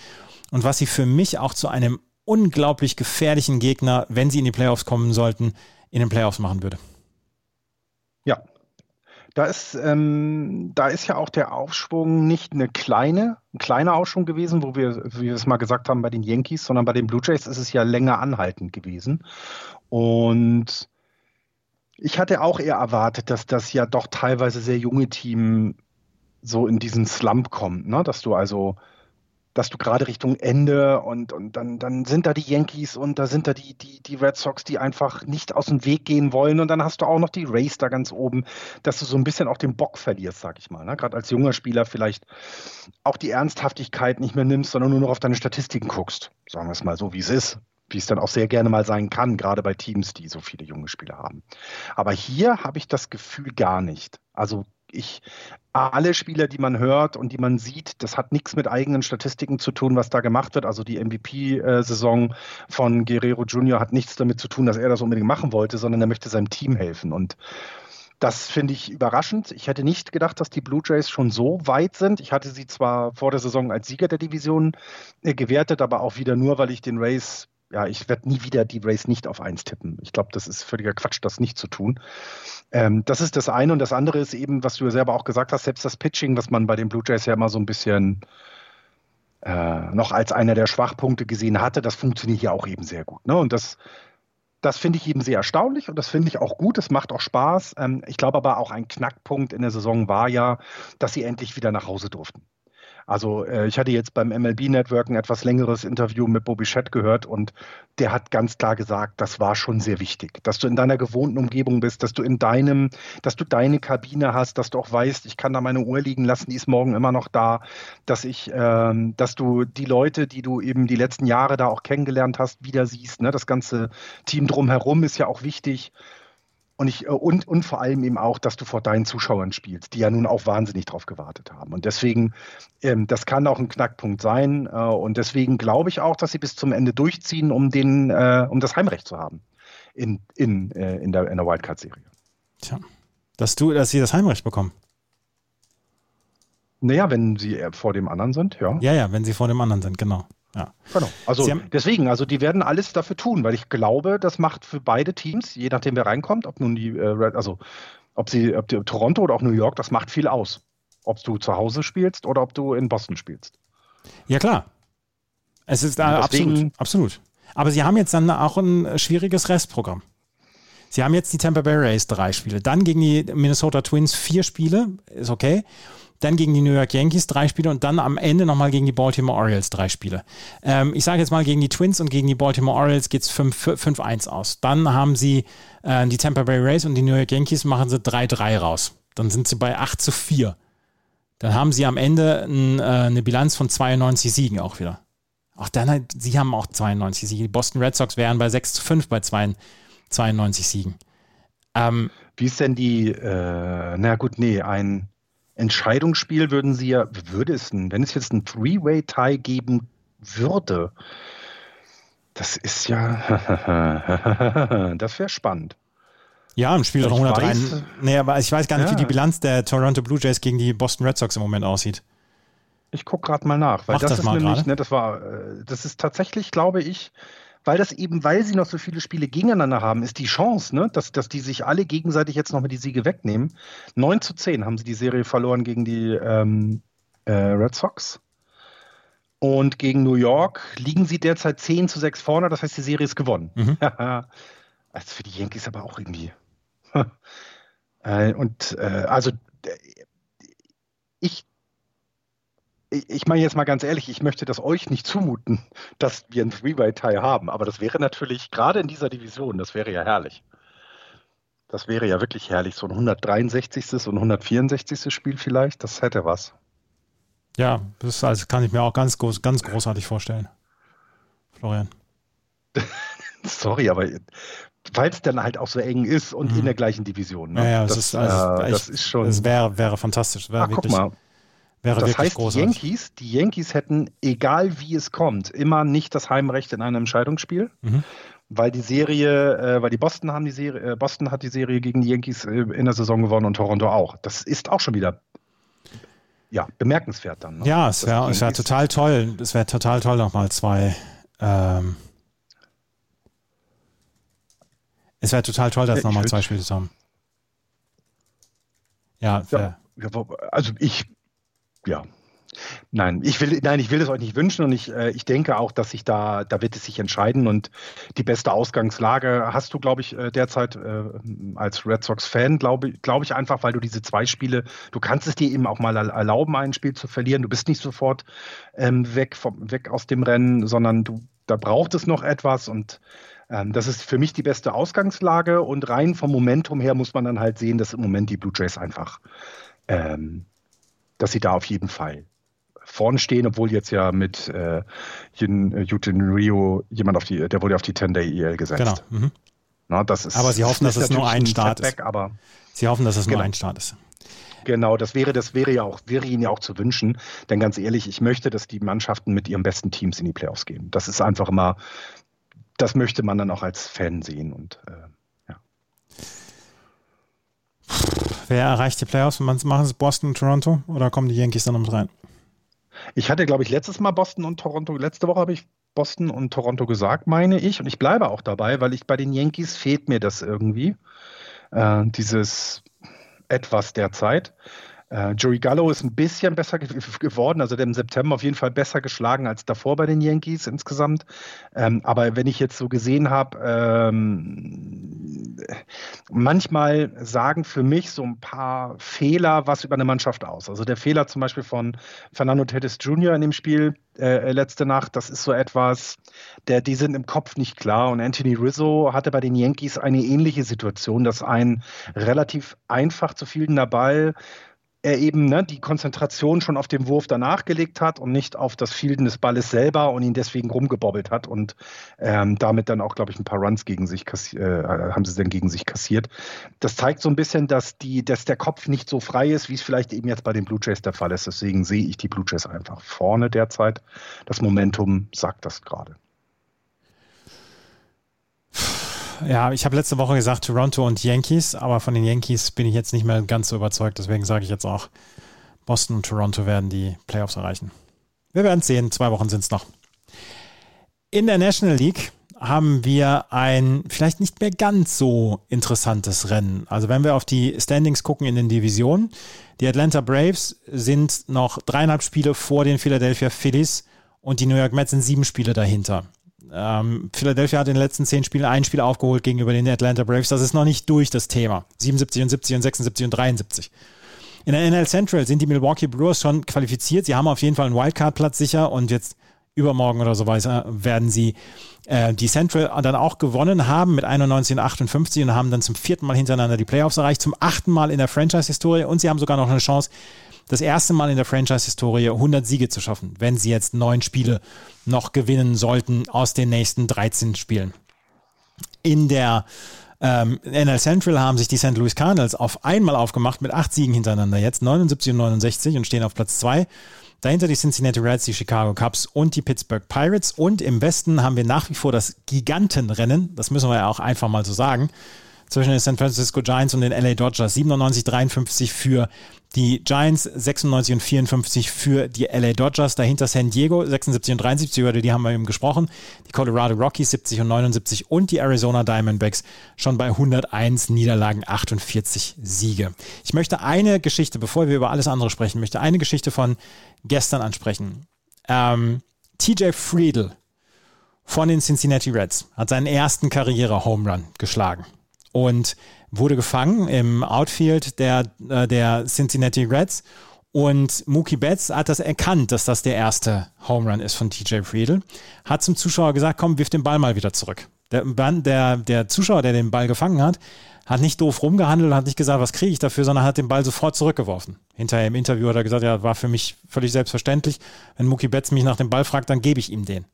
und was sie für mich auch zu einem unglaublich gefährlichen Gegner, wenn sie in die Playoffs kommen sollten, in den Playoffs machen würde. Da ist, ähm, da ist ja auch der Aufschwung nicht eine kleine, ein kleiner Aufschwung gewesen, wo wir, wie wir es mal gesagt haben, bei den Yankees, sondern bei den Blue Jays ist es ja länger anhaltend gewesen. Und ich hatte auch eher erwartet, dass das ja doch teilweise sehr junge Team so in diesen Slump kommt, ne? dass du also dass du gerade Richtung Ende und, und dann, dann sind da die Yankees und da sind da die, die, die Red Sox, die einfach nicht aus dem Weg gehen wollen. Und dann hast du auch noch die Rays da ganz oben, dass du so ein bisschen auch den Bock verlierst, sag ich mal. Ne? Gerade als junger Spieler vielleicht auch die Ernsthaftigkeit nicht mehr nimmst, sondern nur noch auf deine Statistiken guckst. Sagen wir es mal so, wie es ist wie es dann auch sehr gerne mal sein kann, gerade bei Teams, die so viele junge Spieler haben. Aber hier habe ich das Gefühl gar nicht. Also ich, alle Spieler, die man hört und die man sieht, das hat nichts mit eigenen Statistiken zu tun, was da gemacht wird. Also die MVP-Saison von Guerrero Jr. hat nichts damit zu tun, dass er das unbedingt machen wollte, sondern er möchte seinem Team helfen. Und das finde ich überraschend. Ich hätte nicht gedacht, dass die Blue Jays schon so weit sind. Ich hatte sie zwar vor der Saison als Sieger der Division äh, gewertet, aber auch wieder nur, weil ich den Race ja, ich werde nie wieder die Race nicht auf eins tippen. Ich glaube, das ist völliger Quatsch, das nicht zu tun. Ähm, das ist das eine. Und das andere ist eben, was du ja selber auch gesagt hast, selbst das Pitching, was man bei den Blue Jays ja immer so ein bisschen äh, noch als einer der Schwachpunkte gesehen hatte, das funktioniert hier auch eben sehr gut. Ne? Und das, das finde ich eben sehr erstaunlich und das finde ich auch gut. Es macht auch Spaß. Ähm, ich glaube aber auch ein Knackpunkt in der Saison war ja, dass sie endlich wieder nach Hause durften. Also äh, ich hatte jetzt beim MLB Network ein etwas längeres Interview mit Bobby Schett gehört und der hat ganz klar gesagt, das war schon sehr wichtig, dass du in deiner gewohnten Umgebung bist, dass du in deinem, dass du deine Kabine hast, dass du auch weißt, ich kann da meine Uhr liegen lassen, die ist morgen immer noch da, dass ich, ähm, dass du die Leute, die du eben die letzten Jahre da auch kennengelernt hast, wieder siehst. Ne? Das ganze Team drumherum ist ja auch wichtig. Und, ich, äh, und, und vor allem eben auch, dass du vor deinen Zuschauern spielst, die ja nun auch wahnsinnig drauf gewartet haben. Und deswegen, ähm, das kann auch ein Knackpunkt sein. Äh, und deswegen glaube ich auch, dass sie bis zum Ende durchziehen, um, den, äh, um das Heimrecht zu haben in, in, äh, in der, in der Wildcard-Serie. Tja, dass, du, dass sie das Heimrecht bekommen. Naja, wenn sie vor dem anderen sind, ja. Ja, ja, wenn sie vor dem anderen sind, genau. Ja. Genau. Also deswegen, also die werden alles dafür tun, weil ich glaube, das macht für beide Teams, je nachdem wer reinkommt, ob nun die, äh, also ob sie, ob die Toronto oder auch New York, das macht viel aus. Ob du zu Hause spielst oder ob du in Boston spielst. Ja, klar. Es ist da absolut, absolut. Aber sie haben jetzt dann auch ein schwieriges Restprogramm. Sie haben jetzt die Tampa Bay Rays drei Spiele, dann gegen die Minnesota Twins vier Spiele, ist okay. Dann gegen die New York Yankees drei Spiele und dann am Ende nochmal gegen die Baltimore Orioles drei Spiele. Ähm, ich sage jetzt mal, gegen die Twins und gegen die Baltimore Orioles geht es 5-1 aus. Dann haben sie äh, die Tampa Bay Rays und die New York Yankees machen sie 3-3 raus. Dann sind sie bei 8 zu 4. Dann haben sie am Ende ein, äh, eine Bilanz von 92 Siegen auch wieder. Auch dann, sie haben auch 92 Siege. Die Boston Red Sox wären bei 6 zu 5 bei 92 Siegen. Ähm, Wie ist denn die, äh, na gut, nee, ein Entscheidungsspiel würden sie ja, würde es denn, wenn es jetzt ein Three-Way-Tie geben würde, das ist ja, das wäre spannend. Ja, im Spiel 103. Nee, aber ich weiß gar nicht, ja. wie die Bilanz der Toronto Blue Jays gegen die Boston Red Sox im Moment aussieht. Ich gucke gerade mal nach, weil Mach das, das ist nämlich, ne, das war, äh, das ist tatsächlich, glaube ich, weil das eben, weil sie noch so viele Spiele gegeneinander haben, ist die Chance, ne, dass, dass die sich alle gegenseitig jetzt noch mit die Siege wegnehmen. 9 zu 10 haben sie die Serie verloren gegen die ähm, äh, Red Sox. Und gegen New York liegen sie derzeit 10 zu 6 vorne, das heißt, die Serie ist gewonnen. Mhm. also für die Yankees aber auch irgendwie. Äh, und äh, also ich ich meine jetzt mal ganz ehrlich, ich möchte das euch nicht zumuten, dass wir ein Three-Way-Tie haben, aber das wäre natürlich, gerade in dieser Division, das wäre ja herrlich. Das wäre ja wirklich herrlich, so ein 163. und 164. Spiel vielleicht, das hätte was. Ja, das also kann ich mir auch ganz, groß, ganz großartig vorstellen. Florian. Sorry, aber weil es dann halt auch so eng ist und mhm. in der gleichen Division. Ne? Ja, ja, das, das, ist, also, äh, das ist schon. Das wäre, wäre fantastisch. Wäre Ach, guck mal, Wäre das heißt, großartig. die Yankees, die Yankees hätten, egal wie es kommt, immer nicht das Heimrecht in einem Entscheidungsspiel, mhm. weil die Serie, äh, weil die Boston haben die Serie, äh, Boston hat die Serie gegen die Yankees äh, in der Saison gewonnen und Toronto auch. Das ist auch schon wieder ja, bemerkenswert dann. Ne? Ja, es wäre wär total toll. Es wäre total toll, nochmal zwei. Ähm, es wäre total toll, das nochmal zwei Spiele zu haben. Ja, ja, also ich ja. Nein, ich will, nein, ich will es euch nicht wünschen und ich, äh, ich denke auch, dass sich da, da wird es sich entscheiden und die beste Ausgangslage hast du, glaube ich, äh, derzeit äh, als Red Sox-Fan, glaube glaub ich einfach, weil du diese zwei Spiele, du kannst es dir eben auch mal erlauben, ein Spiel zu verlieren. Du bist nicht sofort ähm, weg, vom, weg aus dem Rennen, sondern du, da braucht es noch etwas und ähm, das ist für mich die beste Ausgangslage und rein vom Momentum her muss man dann halt sehen, dass im Moment die Blue Jays einfach ähm, dass sie da auf jeden Fall vorne stehen, obwohl jetzt ja mit äh, Yutin äh, Rio jemand auf die, der wurde auf die 10-Day-EL gesetzt. Genau. Mhm. Na, das ist, aber sie hoffen, dass es nur ein Start ist. Aber sie hoffen, dass es genau. nur ein Start ist. Genau, das wäre, das wäre ja auch, wäre ihnen ja auch zu wünschen. Denn ganz ehrlich, ich möchte, dass die Mannschaften mit ihren besten Teams in die Playoffs gehen. Das ist einfach immer, das möchte man dann auch als Fan sehen und äh, Wer erreicht die Playoffs? Machen es Boston und Toronto oder kommen die Yankees dann mit rein? Ich hatte, glaube ich, letztes Mal Boston und Toronto. Letzte Woche habe ich Boston und Toronto gesagt, meine ich. Und ich bleibe auch dabei, weil ich bei den Yankees fehlt mir das irgendwie. Äh, dieses etwas derzeit. Äh, Joey Gallo ist ein bisschen besser ge geworden, also der im September auf jeden Fall besser geschlagen als davor bei den Yankees insgesamt. Ähm, aber wenn ich jetzt so gesehen habe, ähm, manchmal sagen für mich so ein paar Fehler was über eine Mannschaft aus. Also der Fehler zum Beispiel von Fernando Tatis Jr. in dem Spiel äh, letzte Nacht, das ist so etwas, der, die sind im Kopf nicht klar. Und Anthony Rizzo hatte bei den Yankees eine ähnliche Situation, dass ein relativ einfach zu fielender Ball er eben ne, die Konzentration schon auf den Wurf danach gelegt hat und nicht auf das Fielden des Balles selber und ihn deswegen rumgebobbelt hat und ähm, damit dann auch, glaube ich, ein paar Runs gegen sich äh, haben sie dann gegen sich kassiert. Das zeigt so ein bisschen, dass, die, dass der Kopf nicht so frei ist, wie es vielleicht eben jetzt bei den Blue Jays der Fall ist. Deswegen sehe ich die Blue Jays einfach vorne derzeit. Das Momentum sagt das gerade. Ja, ich habe letzte Woche gesagt Toronto und Yankees, aber von den Yankees bin ich jetzt nicht mehr ganz so überzeugt. Deswegen sage ich jetzt auch, Boston und Toronto werden die Playoffs erreichen. Wir werden sehen. Zwei Wochen sind es noch. In der National League haben wir ein vielleicht nicht mehr ganz so interessantes Rennen. Also wenn wir auf die Standings gucken in den Divisionen, die Atlanta Braves sind noch dreieinhalb Spiele vor den Philadelphia Phillies und die New York Mets sind sieben Spiele dahinter. Ähm, Philadelphia hat in den letzten zehn Spielen ein Spiel aufgeholt gegenüber den Atlanta Braves. Das ist noch nicht durch das Thema. 77 und 70 und 76 und 73. In der NL Central sind die Milwaukee Brewers schon qualifiziert. Sie haben auf jeden Fall einen Wildcard-Platz sicher und jetzt übermorgen oder so weiter werden sie äh, die Central dann auch gewonnen haben mit 91 und 58 und haben dann zum vierten Mal hintereinander die Playoffs erreicht, zum achten Mal in der Franchise-Historie und sie haben sogar noch eine Chance, das erste Mal in der Franchise-Historie 100 Siege zu schaffen, wenn sie jetzt neun Spiele noch gewinnen sollten aus den nächsten 13 Spielen. In der ähm, NL Central haben sich die St. Louis Cardinals auf einmal aufgemacht mit acht Siegen hintereinander jetzt, 79 und 69 und stehen auf Platz zwei. Dahinter die Cincinnati Reds, die Chicago Cubs und die Pittsburgh Pirates. Und im Westen haben wir nach wie vor das Gigantenrennen, das müssen wir ja auch einfach mal so sagen, zwischen den San Francisco Giants und den LA Dodgers. 97, 53 für die Giants 96 und 54 für die LA Dodgers. Dahinter San Diego 76 und 73, über die haben wir eben gesprochen. Die Colorado Rockies 70 und 79 und die Arizona Diamondbacks schon bei 101 Niederlagen, 48 Siege. Ich möchte eine Geschichte, bevor wir über alles andere sprechen, möchte eine Geschichte von gestern ansprechen. Ähm, TJ Friedel von den Cincinnati Reds hat seinen ersten Karriere-Home Run geschlagen und wurde gefangen im Outfield der, äh, der Cincinnati Reds. Und Mookie Betts hat das erkannt, dass das der erste Home Run ist von TJ Friedel. Hat zum Zuschauer gesagt, komm, wirf den Ball mal wieder zurück. Der, der, der Zuschauer, der den Ball gefangen hat, hat nicht doof rumgehandelt, hat nicht gesagt, was kriege ich dafür, sondern hat den Ball sofort zurückgeworfen. Hinterher im Interview hat er gesagt, ja, war für mich völlig selbstverständlich. Wenn Mookie Betts mich nach dem Ball fragt, dann gebe ich ihm den.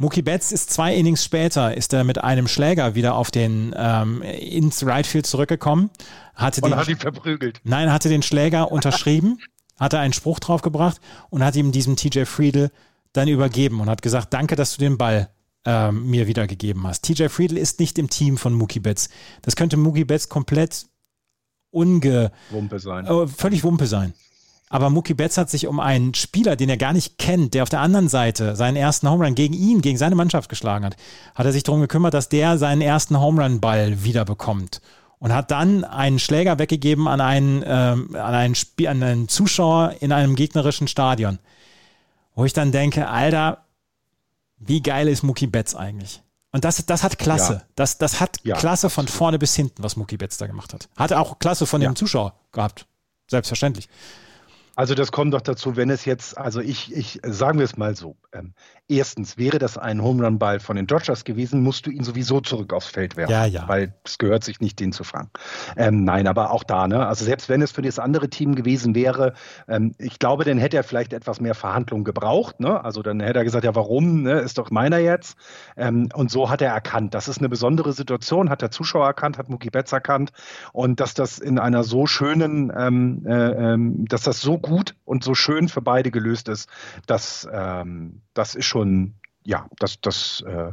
Mookie Betts ist zwei Innings später, ist er mit einem Schläger wieder auf den ähm, ins Right Field zurückgekommen. Hatte und den, hat ihn verprügelt. Nein, hatte den Schläger unterschrieben, hatte einen Spruch draufgebracht und hat ihm diesem TJ Friedel dann übergeben und hat gesagt, danke, dass du den Ball ähm, mir wiedergegeben hast. TJ Friedel ist nicht im Team von Mookie Betts. Das könnte Mookie Betts komplett unge... Wumpe sein. Äh, völlig Wumpe sein. Aber Mookie Betts hat sich um einen Spieler, den er gar nicht kennt, der auf der anderen Seite seinen ersten Home Run gegen ihn, gegen seine Mannschaft geschlagen hat, hat er sich darum gekümmert, dass der seinen ersten Home Run Ball wiederbekommt und hat dann einen Schläger weggegeben an einen, ähm, an, einen an einen Zuschauer in einem gegnerischen Stadion. Wo ich dann denke, Alter, wie geil ist Mookie Betts eigentlich? Und das, das hat Klasse. Ja. Das, das hat ja, Klasse von vorne bis hinten, was Mookie Betts da gemacht hat. Hat auch Klasse von ja. dem Zuschauer gehabt. Selbstverständlich. Also das kommt doch dazu, wenn es jetzt, also ich, ich sagen wir es mal so. Ähm, erstens, wäre das ein Home Run Ball von den Dodgers gewesen, musst du ihn sowieso zurück aufs Feld werfen. Ja, ja. Weil es gehört sich nicht, den zu fangen. Ähm, nein, aber auch da, ne? Also selbst wenn es für das andere Team gewesen wäre, ähm, ich glaube, dann hätte er vielleicht etwas mehr Verhandlung gebraucht, ne? Also dann hätte er gesagt, ja, warum, ne? Ist doch meiner jetzt. Ähm, und so hat er erkannt. Das ist eine besondere Situation, hat der Zuschauer erkannt, hat Mookie Betts erkannt. Und dass das in einer so schönen, ähm, äh, ähm, dass das so gut und so schön für beide gelöst ist, das, ähm, das ist schon, ja, das, das äh,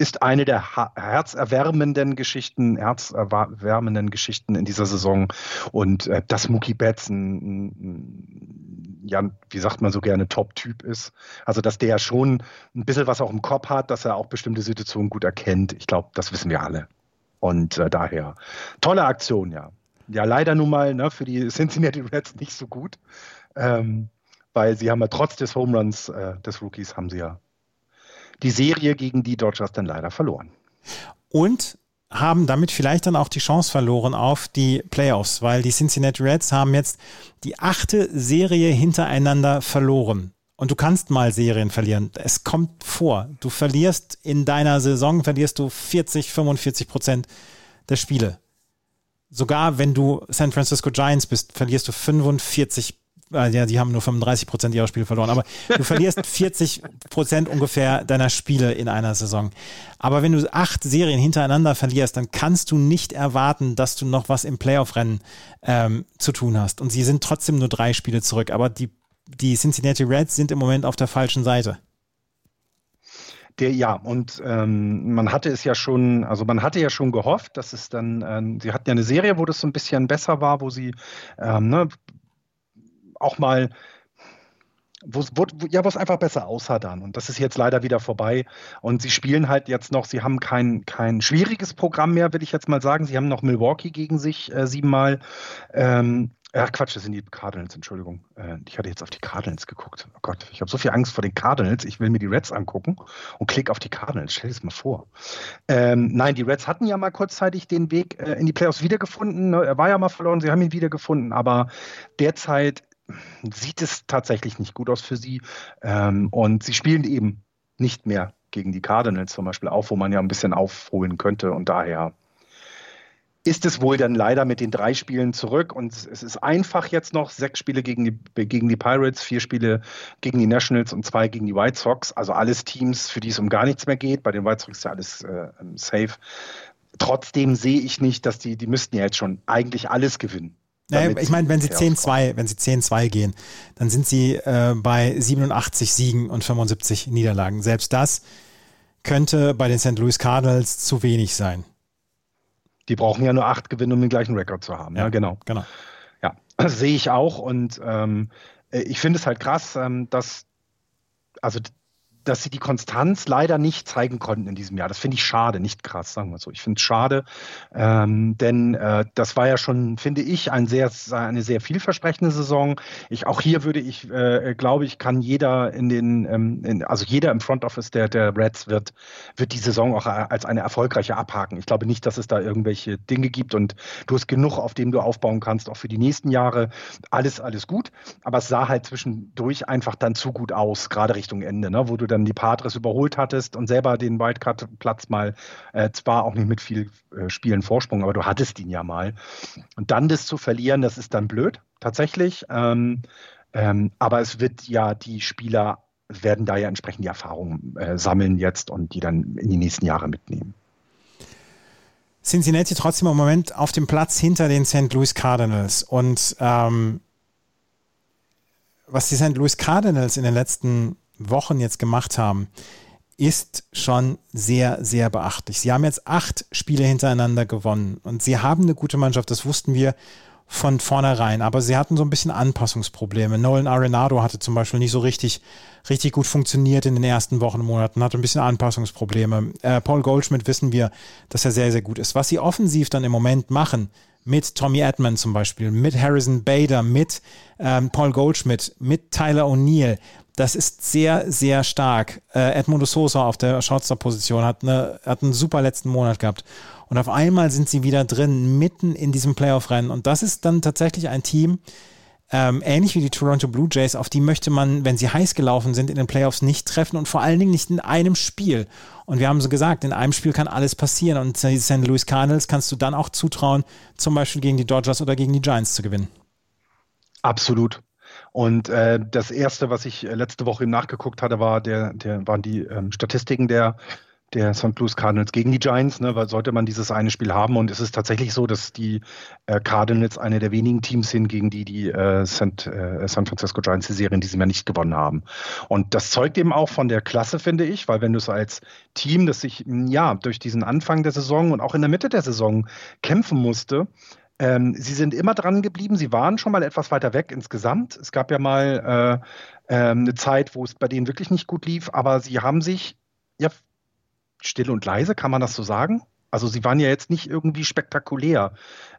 ist eine der herzerwärmenden Geschichten, herzerwärmenden Geschichten in dieser Saison. Und äh, dass Mookie Betts ein, ein, ja, wie sagt man so gerne, Top-Typ ist. Also, dass der schon ein bisschen was auch im Kopf hat, dass er auch bestimmte Situationen gut erkennt. Ich glaube, das wissen wir alle. Und äh, daher, tolle Aktion, ja. Ja, leider nun mal ne, für die Cincinnati Reds nicht so gut. Ähm, weil sie haben ja trotz des Home Runs äh, des Rookies haben sie ja die Serie gegen die Dodgers dann leider verloren. Und haben damit vielleicht dann auch die Chance verloren auf die Playoffs, weil die Cincinnati Reds haben jetzt die achte Serie hintereinander verloren. Und du kannst mal Serien verlieren. Es kommt vor. Du verlierst in deiner Saison, verlierst du 40, 45 Prozent der Spiele. Sogar wenn du San Francisco Giants bist, verlierst du 45 äh, ja, die haben nur 35 Prozent ihrer Spiele verloren, aber du verlierst 40 Prozent ungefähr deiner Spiele in einer Saison. Aber wenn du acht Serien hintereinander verlierst, dann kannst du nicht erwarten, dass du noch was im Playoff-Rennen ähm, zu tun hast. Und sie sind trotzdem nur drei Spiele zurück, aber die, die Cincinnati Reds sind im Moment auf der falschen Seite. Der, ja, und ähm, man hatte es ja schon, also man hatte ja schon gehofft, dass es dann, ähm, sie hatten ja eine Serie, wo das so ein bisschen besser war, wo sie ähm, ne, auch mal wo, wo, ja, was einfach besser aussah dann. Und das ist jetzt leider wieder vorbei. Und sie spielen halt jetzt noch, sie haben kein, kein schwieriges Programm mehr, will ich jetzt mal sagen. Sie haben noch Milwaukee gegen sich äh, siebenmal. Ähm, Ach Quatsch, das sind die Cardinals, Entschuldigung. Äh, ich hatte jetzt auf die Cardinals geguckt. Oh Gott, ich habe so viel Angst vor den Cardinals. Ich will mir die Reds angucken und klicke auf die Cardinals. Stell dir das mal vor. Ähm, nein, die Reds hatten ja mal kurzzeitig den Weg äh, in die Playoffs wiedergefunden. Ne? Er war ja mal verloren, sie haben ihn wiedergefunden, aber derzeit sieht es tatsächlich nicht gut aus für sie. Ähm, und sie spielen eben nicht mehr gegen die Cardinals zum Beispiel auf, wo man ja ein bisschen aufholen könnte. Und daher ist es wohl dann leider mit den drei Spielen zurück. Und es ist einfach jetzt noch sechs Spiele gegen die, gegen die Pirates, vier Spiele gegen die Nationals und zwei gegen die White Sox. Also alles Teams, für die es um gar nichts mehr geht. Bei den White Sox ist ja alles äh, safe. Trotzdem sehe ich nicht, dass die, die müssten ja jetzt schon eigentlich alles gewinnen. Naja, ich meine, wenn sie 10-2, wenn sie 10-2 gehen, dann sind sie äh, bei 87 Siegen und 75 Niederlagen. Selbst das könnte bei den St. Louis Cardinals zu wenig sein. Die brauchen ja nur acht Gewinne, um den gleichen Rekord zu haben. Ja, ja genau. genau. Ja, das sehe ich auch. Und ähm, äh, ich finde es halt krass, ähm, dass also dass sie die Konstanz leider nicht zeigen konnten in diesem Jahr. Das finde ich schade, nicht krass, sagen wir so. Ich finde es schade, ähm, denn äh, das war ja schon, finde ich, ein sehr, eine sehr vielversprechende Saison. Ich, auch hier würde ich, äh, glaube ich, kann jeder in den, ähm, in, also jeder im Front Office der, der Reds wird, wird die Saison auch als eine erfolgreiche abhaken. Ich glaube nicht, dass es da irgendwelche Dinge gibt und du hast genug, auf dem du aufbauen kannst, auch für die nächsten Jahre. Alles, alles gut. Aber es sah halt zwischendurch einfach dann zu gut aus, gerade Richtung Ende, ne, wo du dann die Padres überholt hattest und selber den Wildcard-Platz mal, äh, zwar auch nicht mit viel äh, Spielen Vorsprung, aber du hattest ihn ja mal. Und dann das zu verlieren, das ist dann blöd, tatsächlich. Ähm, ähm, aber es wird ja die Spieler werden da ja entsprechend die Erfahrungen äh, sammeln jetzt und die dann in die nächsten Jahre mitnehmen. Cincinnati trotzdem im Moment auf dem Platz hinter den St. Louis Cardinals. Und ähm, was die St. Louis Cardinals in den letzten Wochen jetzt gemacht haben, ist schon sehr, sehr beachtlich. Sie haben jetzt acht Spiele hintereinander gewonnen und sie haben eine gute Mannschaft, das wussten wir von vornherein, aber sie hatten so ein bisschen Anpassungsprobleme. Nolan Arenado hatte zum Beispiel nicht so richtig, richtig gut funktioniert in den ersten Wochen und Monaten, hatte ein bisschen Anpassungsprobleme. Äh, Paul Goldschmidt wissen wir, dass er sehr, sehr gut ist. Was sie offensiv dann im Moment machen, mit Tommy Edmond zum Beispiel, mit Harrison Bader, mit ähm, Paul Goldschmidt, mit Tyler O'Neill, das ist sehr, sehr stark. Äh, Edmundo Sosa auf der Shortstop-Position hat, eine, hat einen super letzten Monat gehabt. Und auf einmal sind sie wieder drin, mitten in diesem Playoff-Rennen. Und das ist dann tatsächlich ein Team, ähm, ähnlich wie die Toronto Blue Jays, auf die möchte man, wenn sie heiß gelaufen sind, in den Playoffs nicht treffen und vor allen Dingen nicht in einem Spiel. Und wir haben so gesagt, in einem Spiel kann alles passieren. Und die St. Louis Cardinals kannst du dann auch zutrauen, zum Beispiel gegen die Dodgers oder gegen die Giants zu gewinnen. Absolut. Und äh, das erste, was ich äh, letzte Woche eben nachgeguckt hatte, war der, der waren die ähm, Statistiken der der St. Louis Cardinals gegen die Giants, ne, weil sollte man dieses eine Spiel haben und es ist tatsächlich so, dass die äh, Cardinals eine der wenigen Teams sind, gegen die die äh, St., äh, San Francisco Giants die Serie in diesem Jahr nicht gewonnen haben. Und das zeugt eben auch von der Klasse, finde ich, weil wenn du es als Team, das sich ja durch diesen Anfang der Saison und auch in der Mitte der Saison kämpfen musste, ähm, sie sind immer dran geblieben. Sie waren schon mal etwas weiter weg insgesamt. Es gab ja mal äh, äh, eine Zeit, wo es bei denen wirklich nicht gut lief, aber sie haben sich ja still und leise, kann man das so sagen? Also sie waren ja jetzt nicht irgendwie spektakulär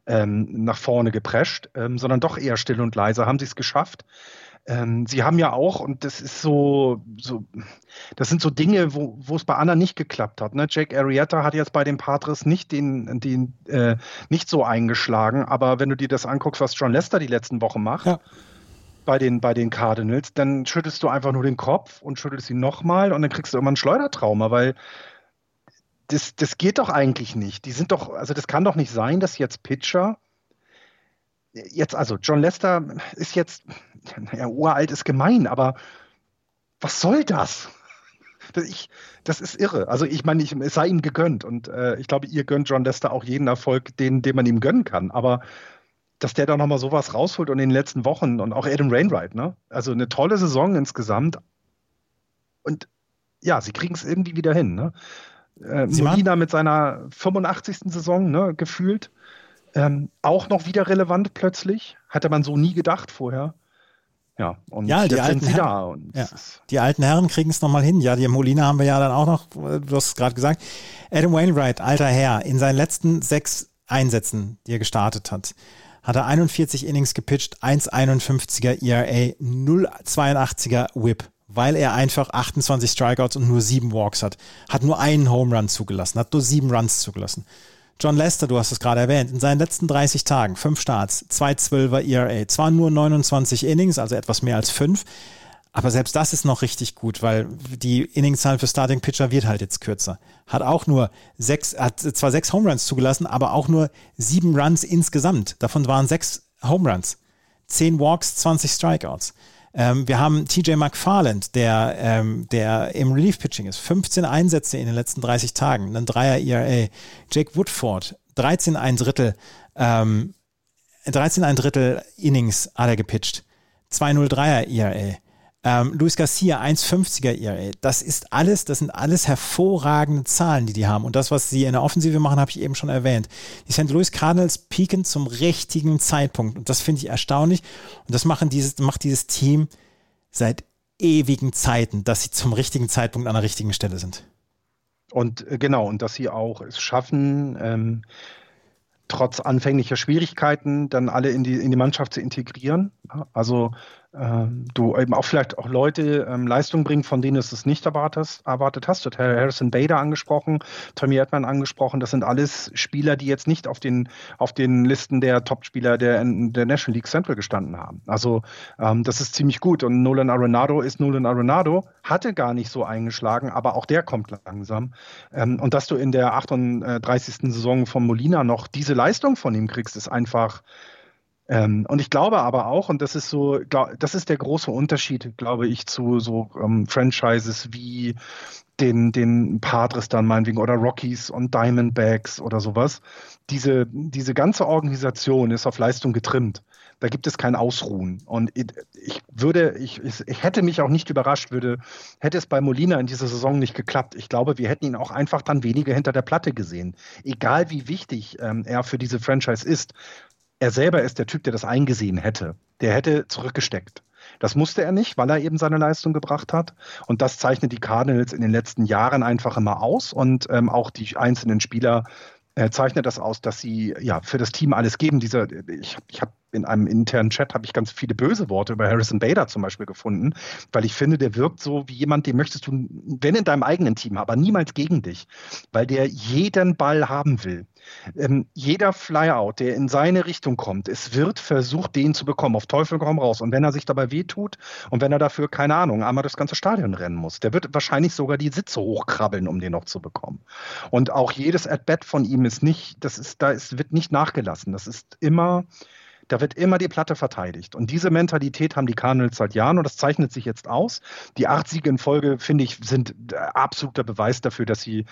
ähm, nach vorne geprescht, ähm, sondern doch eher still und leise. Haben sie es geschafft? Ähm, sie haben ja auch, und das ist so, so das sind so Dinge, wo, wo es bei anderen nicht geklappt hat. Ne? Jake Arrieta hat jetzt bei den Patres nicht den, den äh, nicht so eingeschlagen, aber wenn du dir das anguckst, was John Lester die letzten Wochen macht, ja. bei, den, bei den Cardinals, dann schüttelst du einfach nur den Kopf und schüttelst ihn nochmal und dann kriegst du immer ein Schleudertrauma, weil das, das geht doch eigentlich nicht. Die sind doch, also das kann doch nicht sein, dass jetzt Pitcher jetzt, also John Lester ist jetzt, naja, uralt ist gemein, aber was soll das? Das, ich, das ist irre. Also ich meine, ich, es sei ihm gegönnt und äh, ich glaube, ihr gönnt John Lester auch jeden Erfolg, den, den man ihm gönnen kann. Aber dass der da nochmal sowas rausholt und in den letzten Wochen und auch Adam Rainwright, ne? Also eine tolle Saison insgesamt. Und ja, sie kriegen es irgendwie wieder hin, ne? Äh, Molina mit seiner 85. Saison, ne, gefühlt. Ähm, auch noch wieder relevant plötzlich. Hatte man so nie gedacht vorher. Ja, und ja, die alten Herren, ja, die alten Herren kriegen es nochmal hin. Ja, die Molina haben wir ja dann auch noch, du hast es gerade gesagt. Adam Wainwright, alter Herr, in seinen letzten sechs Einsätzen, die er gestartet hat, hat er 41 Innings gepitcht, 1,51er ERA, 0,82er Whip, weil er einfach 28 Strikeouts und nur sieben Walks hat. Hat nur einen Home Run zugelassen, hat nur sieben Runs zugelassen. John Lester, du hast es gerade erwähnt, in seinen letzten 30 Tagen, fünf Starts, 2,12er ERA, zwar nur 29 Innings, also etwas mehr als fünf, aber selbst das ist noch richtig gut, weil die Inningzahl für Starting Pitcher wird halt jetzt kürzer. Hat auch nur sechs, hat zwar sechs Home Runs zugelassen, aber auch nur sieben Runs insgesamt. Davon waren sechs Home Runs. Zehn Walks, 20 Strikeouts. Ähm, wir haben TJ McFarland, der, ähm, der im Relief-Pitching ist. 15 Einsätze in den letzten 30 Tagen, ein Dreier ERA. Jake Woodford, 13 ein Drittel, ähm, 13 ein Drittel Innings hat er gepitcht. 203er ERA. Ähm, Luis Garcia 1,50er ERA. Das ist alles, das sind alles hervorragende Zahlen, die die haben. Und das, was sie in der Offensive machen, habe ich eben schon erwähnt. Die St. Louis Cardinals pieken zum richtigen Zeitpunkt. Und das finde ich erstaunlich. Und das machen dieses, macht dieses Team seit ewigen Zeiten, dass sie zum richtigen Zeitpunkt an der richtigen Stelle sind. Und äh, genau, und dass sie auch es schaffen, ähm, trotz anfänglicher Schwierigkeiten dann alle in die, in die Mannschaft zu integrieren. Also ähm, du eben auch vielleicht auch Leute ähm, Leistung bringen, von denen du es nicht erwartet, erwartet hast. Du hast Harrison Bader angesprochen, Tommy Edman angesprochen. Das sind alles Spieler, die jetzt nicht auf den, auf den Listen der Top-Spieler der, der National League Central gestanden haben. Also ähm, das ist ziemlich gut. Und Nolan Arenado ist Nolan Arenado, hatte gar nicht so eingeschlagen, aber auch der kommt langsam. Ähm, und dass du in der 38. Saison von Molina noch diese Leistung von ihm kriegst, ist einfach ähm, und ich glaube aber auch, und das ist so, glaub, das ist der große Unterschied, glaube ich, zu so ähm, Franchises wie den, den Padres dann meinetwegen oder Rockies und Diamondbacks oder sowas. Diese, diese ganze Organisation ist auf Leistung getrimmt. Da gibt es kein Ausruhen. Und ich würde, ich, ich hätte mich auch nicht überrascht, würde, hätte es bei Molina in dieser Saison nicht geklappt. Ich glaube, wir hätten ihn auch einfach dann weniger hinter der Platte gesehen. Egal wie wichtig ähm, er für diese Franchise ist er selber ist der Typ, der das eingesehen hätte. Der hätte zurückgesteckt. Das musste er nicht, weil er eben seine Leistung gebracht hat. Und das zeichnet die Cardinals in den letzten Jahren einfach immer aus. Und ähm, auch die einzelnen Spieler äh, zeichnet das aus, dass sie ja für das Team alles geben. Dieser, ich, ich habe in einem internen Chat habe ich ganz viele böse Worte über Harrison Bader zum Beispiel gefunden, weil ich finde, der wirkt so wie jemand, den möchtest du, wenn in deinem eigenen Team, aber niemals gegen dich, weil der jeden Ball haben will. Ähm, jeder Flyout, der in seine Richtung kommt, es wird versucht, den zu bekommen, auf Teufel komm raus. Und wenn er sich dabei wehtut und wenn er dafür, keine Ahnung, einmal das ganze Stadion rennen muss, der wird wahrscheinlich sogar die Sitze hochkrabbeln, um den noch zu bekommen. Und auch jedes At-Bat von ihm ist nicht, das ist, da ist, wird nicht nachgelassen. Das ist immer, da wird immer die Platte verteidigt. Und diese Mentalität haben die Cardinals seit Jahren und das zeichnet sich jetzt aus. Die acht Siege in Folge, finde ich, sind absoluter Beweis dafür, dass sie,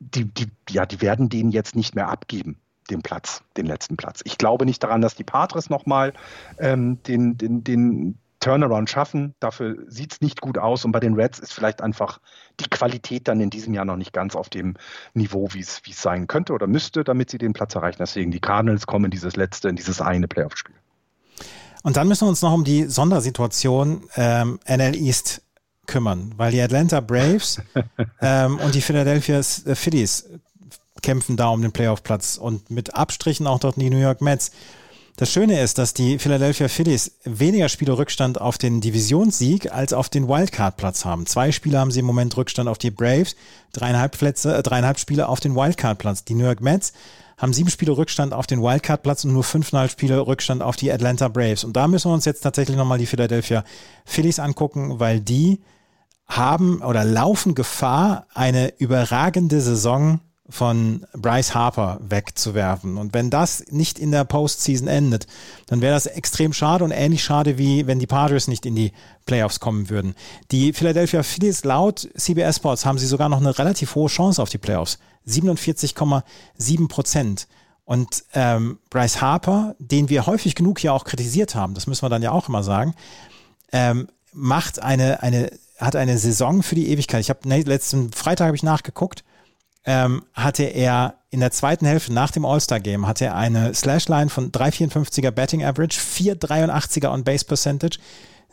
die, die, ja, die werden den jetzt nicht mehr abgeben den Platz, den letzten Platz. Ich glaube nicht daran, dass die Patres nochmal ähm, den, den, den, Turnaround schaffen. Dafür sieht es nicht gut aus. Und bei den Reds ist vielleicht einfach die Qualität dann in diesem Jahr noch nicht ganz auf dem Niveau, wie es sein könnte oder müsste, damit sie den Platz erreichen. Deswegen die Cardinals kommen in dieses letzte, in dieses eine Playoff-Spiel. Und dann müssen wir uns noch um die Sondersituation ähm, NL East kümmern, weil die Atlanta Braves ähm, und die Philadelphia äh, Phillies kämpfen da um den Playoff-Platz und mit Abstrichen auch dort die New York Mets. Das Schöne ist, dass die Philadelphia Phillies weniger Spiele Rückstand auf den Divisionssieg als auf den Wildcard-Platz haben. Zwei Spiele haben sie im Moment Rückstand auf die Braves, dreieinhalb, Plätze, äh, dreieinhalb Spiele auf den Wildcard-Platz. Die New York Mets haben sieben Spiele Rückstand auf den Wildcard-Platz und nur fünfeinhalb Spiele Rückstand auf die Atlanta Braves. Und da müssen wir uns jetzt tatsächlich nochmal die Philadelphia Phillies angucken, weil die haben oder laufen Gefahr, eine überragende Saison von Bryce Harper wegzuwerfen. Und wenn das nicht in der Postseason endet, dann wäre das extrem schade und ähnlich schade wie wenn die Padres nicht in die Playoffs kommen würden. Die Philadelphia Phillies laut CBS Sports haben sie sogar noch eine relativ hohe Chance auf die Playoffs. 47,7 Prozent. Und ähm, Bryce Harper, den wir häufig genug hier auch kritisiert haben, das müssen wir dann ja auch immer sagen, ähm, macht eine, eine, hat eine Saison für die Ewigkeit. Ich habe letzten Freitag habe ich nachgeguckt ähm, hatte er in der zweiten Hälfte nach dem All-Star-Game hatte er eine Slashline von 3,54er Betting Average, 4,83er On-Base Percentage,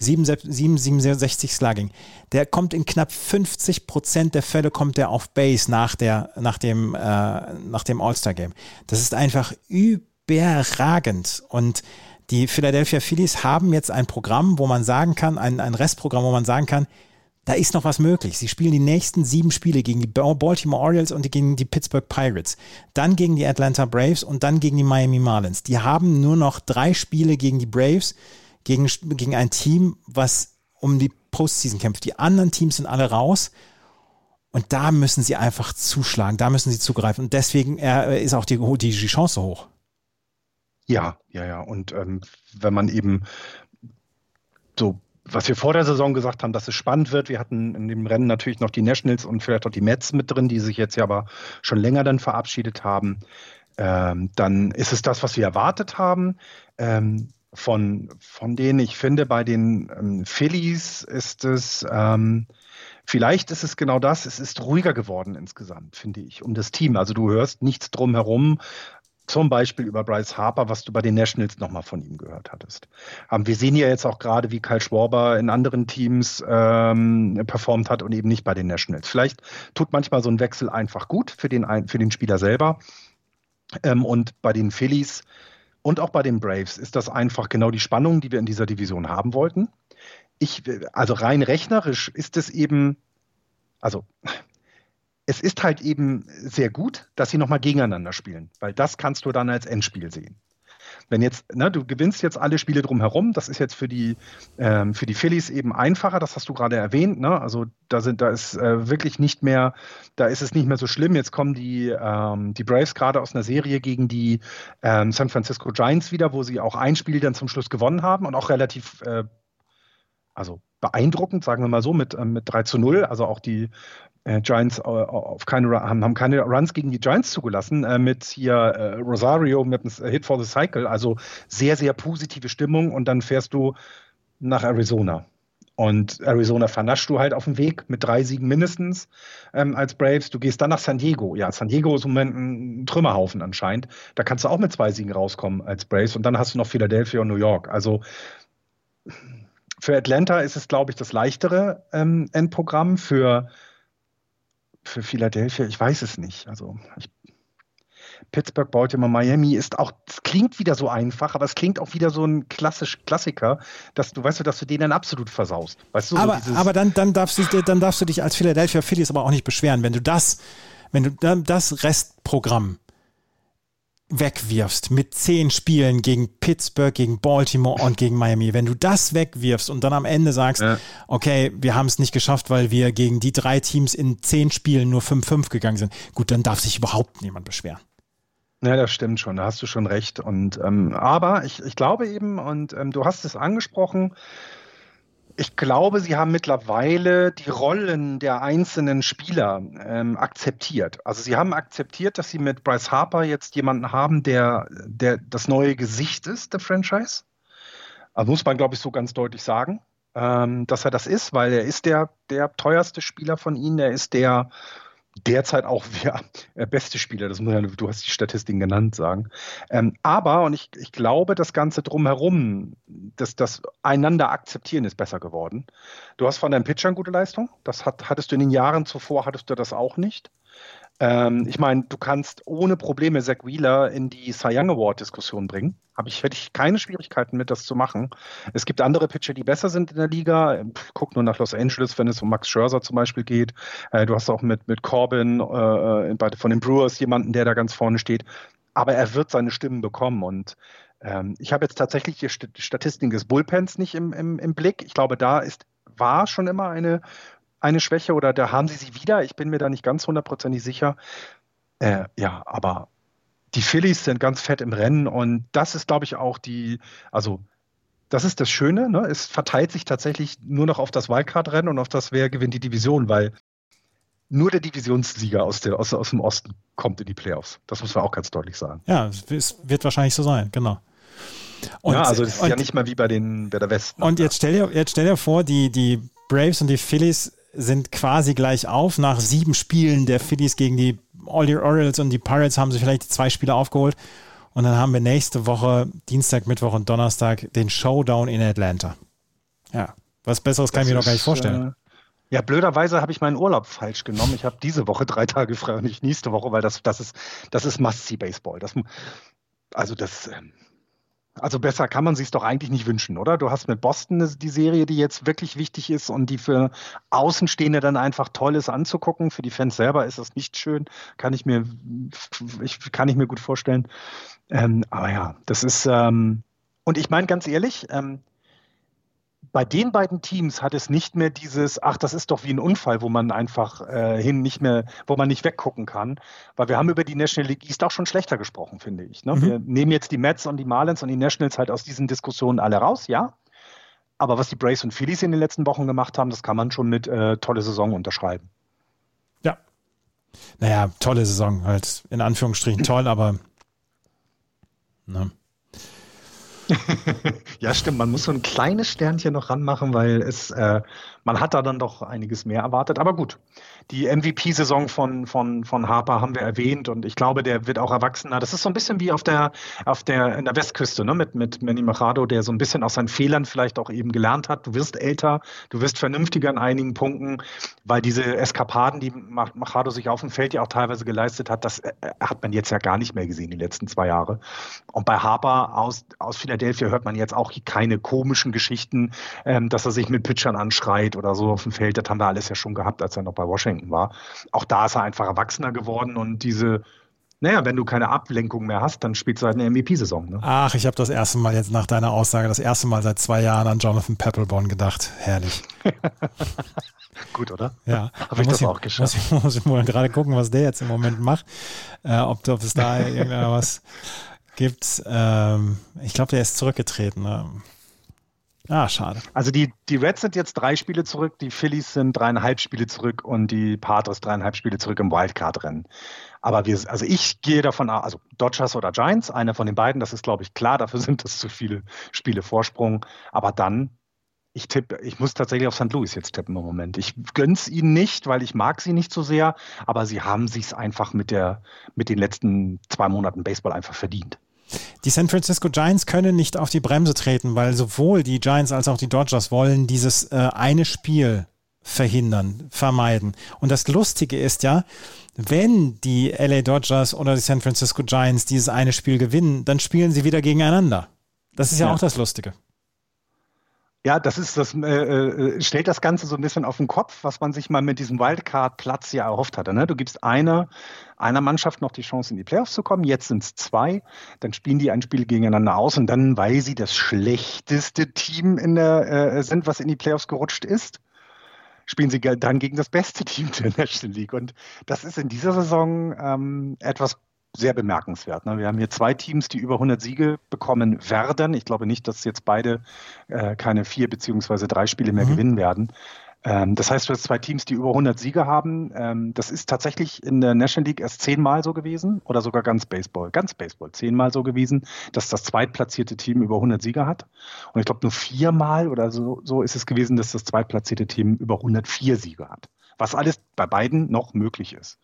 7,67 Slugging. Der kommt in knapp 50 Prozent der Fälle kommt er auf Base nach der, nach dem, äh, nach dem All-Star-Game. Das ist einfach überragend. Und die Philadelphia Phillies haben jetzt ein Programm, wo man sagen kann, ein, ein Restprogramm, wo man sagen kann, da ist noch was möglich. Sie spielen die nächsten sieben Spiele gegen die Baltimore Orioles und gegen die Pittsburgh Pirates, dann gegen die Atlanta Braves und dann gegen die Miami Marlins. Die haben nur noch drei Spiele gegen die Braves, gegen, gegen ein Team, was um die Postseason kämpft. Die anderen Teams sind alle raus. Und da müssen sie einfach zuschlagen, da müssen sie zugreifen. Und deswegen äh, ist auch die, die, Chance hoch. Ja, ja, ja. Und ähm, wenn man eben so was wir vor der Saison gesagt haben, dass es spannend wird. Wir hatten in dem Rennen natürlich noch die Nationals und vielleicht auch die Mets mit drin, die sich jetzt ja aber schon länger dann verabschiedet haben. Ähm, dann ist es das, was wir erwartet haben. Ähm, von, von denen ich finde, bei den ähm, Phillies ist es, ähm, vielleicht ist es genau das, es ist ruhiger geworden insgesamt, finde ich, um das Team. Also du hörst nichts drumherum, zum Beispiel über Bryce Harper, was du bei den Nationals nochmal von ihm gehört hattest. Ähm, wir sehen ja jetzt auch gerade, wie Kyle Schwarber in anderen Teams ähm, performt hat und eben nicht bei den Nationals. Vielleicht tut manchmal so ein Wechsel einfach gut für den, für den Spieler selber. Ähm, und bei den Phillies und auch bei den Braves ist das einfach genau die Spannung, die wir in dieser Division haben wollten. Ich, also rein rechnerisch ist es eben, also es ist halt eben sehr gut, dass sie nochmal gegeneinander spielen, weil das kannst du dann als Endspiel sehen. Wenn jetzt, ne, du gewinnst jetzt alle Spiele drumherum, das ist jetzt für die, ähm, für die Phillies eben einfacher, das hast du gerade erwähnt, ne? Also da sind, da ist äh, wirklich nicht mehr, da ist es nicht mehr so schlimm. Jetzt kommen die, ähm, die Braves gerade aus einer Serie gegen die ähm, San Francisco Giants wieder, wo sie auch ein Spiel dann zum Schluss gewonnen haben und auch relativ äh, also beeindruckend, sagen wir mal so, mit, äh, mit 3 zu 0. Also auch die äh, Giants äh, auf keine, haben, haben keine Runs gegen die Giants zugelassen, äh, mit hier äh, Rosario mit einem Hit for the Cycle. Also sehr, sehr positive Stimmung und dann fährst du nach Arizona. Und Arizona vernascht du halt auf dem Weg mit drei Siegen mindestens ähm, als Braves. Du gehst dann nach San Diego. Ja, San Diego ist im Moment ein Trümmerhaufen anscheinend. Da kannst du auch mit zwei Siegen rauskommen als Braves. Und dann hast du noch Philadelphia und New York. Also für Atlanta ist es, glaube ich, das leichtere ähm, Endprogramm. Für für Philadelphia, ich weiß es nicht. Also ich, Pittsburgh, Baltimore, Miami ist auch, es klingt wieder so einfach, aber es klingt auch wieder so ein klassisch Klassiker, dass du weißt du, dass du den dann absolut versaust. Weißt du, aber, so aber dann, dann, darfst du, dann darfst du dich als Philadelphia Phillies aber auch nicht beschweren, wenn du das, wenn du das Restprogramm wegwirfst mit zehn Spielen gegen Pittsburgh, gegen Baltimore und gegen Miami, wenn du das wegwirfst und dann am Ende sagst, ja. okay, wir haben es nicht geschafft, weil wir gegen die drei Teams in zehn Spielen nur 5-5 gegangen sind, gut, dann darf sich überhaupt niemand beschweren. Ja, das stimmt schon, da hast du schon recht. Und ähm, aber ich, ich glaube eben, und ähm, du hast es angesprochen, ich glaube, sie haben mittlerweile die Rollen der einzelnen Spieler ähm, akzeptiert. Also sie haben akzeptiert, dass sie mit Bryce Harper jetzt jemanden haben, der, der das neue Gesicht ist der Franchise. Also muss man, glaube ich, so ganz deutlich sagen, ähm, dass er das ist, weil er ist der, der teuerste Spieler von ihnen. Er ist der derzeit auch ja, beste Spieler, das muss ja, du hast die Statistiken genannt, sagen. Ähm, aber, und ich, ich glaube, das Ganze drumherum, das, das einander akzeptieren ist besser geworden. Du hast von deinen Pitchern gute Leistung, das hat, hattest du in den Jahren zuvor, hattest du das auch nicht. Ähm, ich meine, du kannst ohne Probleme Zach Wheeler in die Cy Young Award-Diskussion bringen. Hab ich, hätte ich keine Schwierigkeiten mit, das zu machen. Es gibt andere Pitcher, die besser sind in der Liga. Guck nur nach Los Angeles, wenn es um Max Scherzer zum Beispiel geht. Äh, du hast auch mit, mit Corbin äh, bei, von den Brewers jemanden, der da ganz vorne steht. Aber er wird seine Stimmen bekommen. Und ähm, ich habe jetzt tatsächlich die Statistiken des Bullpens nicht im, im, im Blick. Ich glaube, da ist war schon immer eine eine Schwäche oder da haben sie sie wieder. Ich bin mir da nicht ganz hundertprozentig sicher. Äh, ja, aber die Phillies sind ganz fett im Rennen und das ist, glaube ich, auch die, also das ist das Schöne, ne? es verteilt sich tatsächlich nur noch auf das Wildcard-Rennen und auf das, wer gewinnt die Division, weil nur der Divisionssieger aus, der, aus, aus dem Osten kommt in die Playoffs. Das muss man auch ganz deutlich sagen. Ja, es wird wahrscheinlich so sein, genau. Und, ja, also es ist und, ja nicht mal wie bei, den, bei der Westen. Und jetzt stell dir, jetzt stell dir vor, die, die Braves und die Phillies sind quasi gleich auf. Nach sieben Spielen der Phillies gegen die Orioles und die Pirates haben sie vielleicht zwei Spiele aufgeholt. Und dann haben wir nächste Woche, Dienstag, Mittwoch und Donnerstag, den Showdown in Atlanta. Ja, was Besseres kann das ich mir noch gar nicht vorstellen. Äh, ja, blöderweise habe ich meinen Urlaub falsch genommen. Ich habe diese Woche drei Tage frei und nicht nächste Woche, weil das, das ist, das ist Must-See-Baseball. Das, also das, ähm, also besser kann man sich doch eigentlich nicht wünschen, oder? Du hast mit Boston die Serie, die jetzt wirklich wichtig ist und die für Außenstehende dann einfach toll ist anzugucken. Für die Fans selber ist das nicht schön, kann ich mir, ich, kann ich mir gut vorstellen. Ähm, aber ja, das ist, ähm, und ich meine ganz ehrlich, ähm, bei den beiden Teams hat es nicht mehr dieses, ach, das ist doch wie ein Unfall, wo man einfach äh, hin nicht mehr, wo man nicht weggucken kann. Weil wir haben über die National League East auch schon schlechter gesprochen, finde ich. Ne? Mhm. Wir nehmen jetzt die Mets und die Marlins und die Nationals halt aus diesen Diskussionen alle raus, ja. Aber was die Braves und Phillies in den letzten Wochen gemacht haben, das kann man schon mit äh, tolle Saison unterschreiben. Ja. Naja, tolle Saison, halt in Anführungsstrichen toll, aber ne. Ja, stimmt. Man muss so ein kleines Sternchen noch ranmachen, weil es, äh, man hat da dann doch einiges mehr erwartet. Aber gut, die MVP-Saison von, von, von Harper haben wir erwähnt und ich glaube, der wird auch erwachsener. Das ist so ein bisschen wie auf der, auf der, in der Westküste, ne, mit, mit Manny Machado, der so ein bisschen aus seinen Fehlern vielleicht auch eben gelernt hat. Du wirst älter, du wirst vernünftiger in einigen Punkten, weil diese Eskapaden, die Machado sich auf dem Feld ja auch teilweise geleistet hat, das äh, hat man jetzt ja gar nicht mehr gesehen, die letzten zwei Jahre. Und bei Harper aus, aus Philadelphia hört man jetzt auch keine komischen Geschichten, ähm, dass er sich mit Pitchern anschreit oder so auf dem Feld. Das haben wir alles ja schon gehabt, als er noch bei Washington Washington war. Auch da ist er einfach erwachsener geworden und diese, naja, wenn du keine Ablenkung mehr hast, dann spielst du halt eine MVP-Saison. Ne? Ach, ich habe das erste Mal jetzt nach deiner Aussage, das erste Mal seit zwei Jahren an Jonathan Peppelborn gedacht. Herrlich. Gut, oder? Ja. Habe ich das ich, auch geschafft. Muss ich, muss ich mal gerade gucken, was der jetzt im Moment macht. Äh, ob, ob es da irgendwas gibt. Ähm, ich glaube, der ist zurückgetreten. Ne? Ah, schade. Also die, die Reds sind jetzt drei Spiele zurück, die Phillies sind dreieinhalb Spiele zurück und die Padres dreieinhalb Spiele zurück im Wildcard-Rennen. Aber wir, also ich gehe davon aus, also Dodgers oder Giants, einer von den beiden, das ist, glaube ich, klar, dafür sind es zu viele Spiele Vorsprung. Aber dann, ich tippe, ich muss tatsächlich auf St. Louis jetzt tippen im Moment. Ich gönn's ihnen nicht, weil ich mag sie nicht so sehr, aber sie haben sich's einfach mit der, mit den letzten zwei Monaten Baseball einfach verdient. Die San Francisco Giants können nicht auf die Bremse treten, weil sowohl die Giants als auch die Dodgers wollen dieses äh, eine Spiel verhindern, vermeiden. Und das Lustige ist ja, wenn die LA Dodgers oder die San Francisco Giants dieses eine Spiel gewinnen, dann spielen sie wieder gegeneinander. Das ist ja, ja. auch das Lustige. Ja, das ist das äh, äh, stellt das Ganze so ein bisschen auf den Kopf, was man sich mal mit diesem Wildcard-Platz ja erhofft hatte. Ne? Du gibst einer, einer Mannschaft noch die Chance, in die Playoffs zu kommen. Jetzt sind es zwei. Dann spielen die ein Spiel gegeneinander aus und dann, weil sie das schlechteste Team in der äh, sind, was in die Playoffs gerutscht ist, spielen sie dann gegen das beste Team der National League. Und das ist in dieser Saison ähm, etwas sehr bemerkenswert. Ne? Wir haben hier zwei Teams, die über 100 Siege bekommen werden. Ich glaube nicht, dass jetzt beide äh, keine vier beziehungsweise drei Spiele mehr mhm. gewinnen werden. Ähm, das heißt, du hast zwei Teams, die über 100 Siege haben. Ähm, das ist tatsächlich in der National League erst zehnmal so gewesen oder sogar ganz Baseball, ganz Baseball, zehnmal so gewesen, dass das zweitplatzierte Team über 100 Siege hat. Und ich glaube, nur viermal oder so, so ist es gewesen, dass das zweitplatzierte Team über 104 Siege hat. Was alles bei beiden noch möglich ist.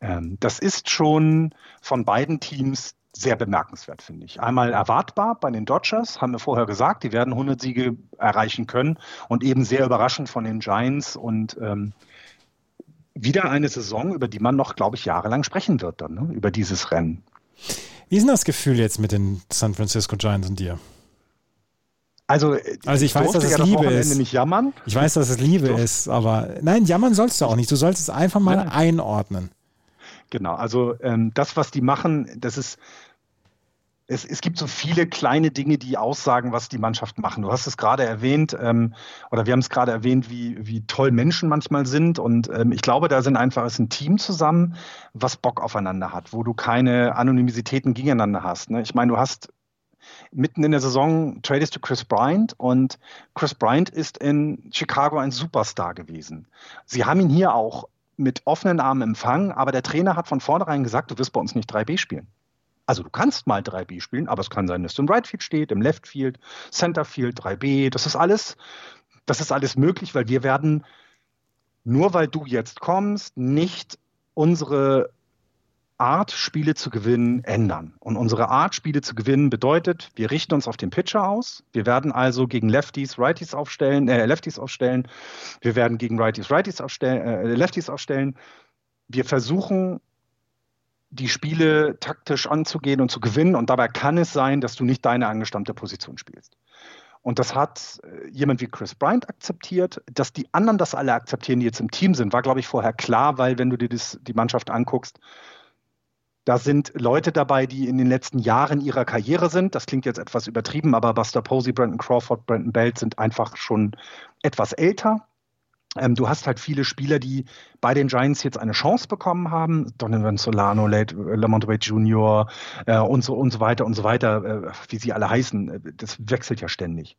Ähm, das ist schon von beiden Teams sehr bemerkenswert, finde ich. Einmal erwartbar bei den Dodgers, haben wir vorher gesagt, die werden 100 Siege erreichen können und eben sehr überraschend von den Giants und ähm, wieder eine Saison, über die man noch, glaube ich, jahrelang sprechen wird dann, ne? über dieses Rennen. Wie ist denn das Gefühl jetzt mit den San Francisco Giants und dir? Also, also ich weiß, dass es ja Liebe ist. Nicht jammern. Ich weiß, dass es Liebe ist, aber nein, jammern sollst du auch nicht. Du sollst es einfach mal ja. einordnen. Genau, also ähm, das, was die machen, das ist, es, es gibt so viele kleine Dinge, die aussagen, was die Mannschaft machen. Du hast es gerade erwähnt, ähm, oder wir haben es gerade erwähnt, wie, wie toll Menschen manchmal sind. Und ähm, ich glaube, da sind einfach ist ein Team zusammen, was Bock aufeinander hat, wo du keine Anonymitäten gegeneinander hast. Ne? Ich meine, du hast mitten in der Saison tradest du Chris Bryant und Chris Bryant ist in Chicago ein Superstar gewesen. Sie haben ihn hier auch mit offenen Armen empfangen, aber der Trainer hat von vornherein gesagt, du wirst bei uns nicht 3B spielen. Also du kannst mal 3B spielen, aber es kann sein, dass du im Right Field steht, im Left Field, Center Field, 3B. Das ist alles, das ist alles möglich, weil wir werden nur weil du jetzt kommst, nicht unsere Art, Spiele zu gewinnen, ändern. Und unsere Art, Spiele zu gewinnen, bedeutet, wir richten uns auf den Pitcher aus. Wir werden also gegen Lefties, Righties aufstellen, äh, Lefties aufstellen. Wir werden gegen Righties, Righties aufstellen, äh, Lefties aufstellen. Wir versuchen die Spiele taktisch anzugehen und zu gewinnen. Und dabei kann es sein, dass du nicht deine angestammte Position spielst. Und das hat äh, jemand wie Chris Bryant akzeptiert. Dass die anderen das alle akzeptieren, die jetzt im Team sind, war, glaube ich, vorher klar, weil wenn du dir das, die Mannschaft anguckst, da sind Leute dabei, die in den letzten Jahren ihrer Karriere sind. Das klingt jetzt etwas übertrieben, aber Buster Posey, Brandon Crawford, Brandon Belt sind einfach schon etwas älter. Ähm, du hast halt viele Spieler, die bei den Giants jetzt eine Chance bekommen haben. Donovan Solano, Lamont Wade Jr. Äh, und, so, und so weiter und so weiter, äh, wie sie alle heißen. Äh, das wechselt ja ständig.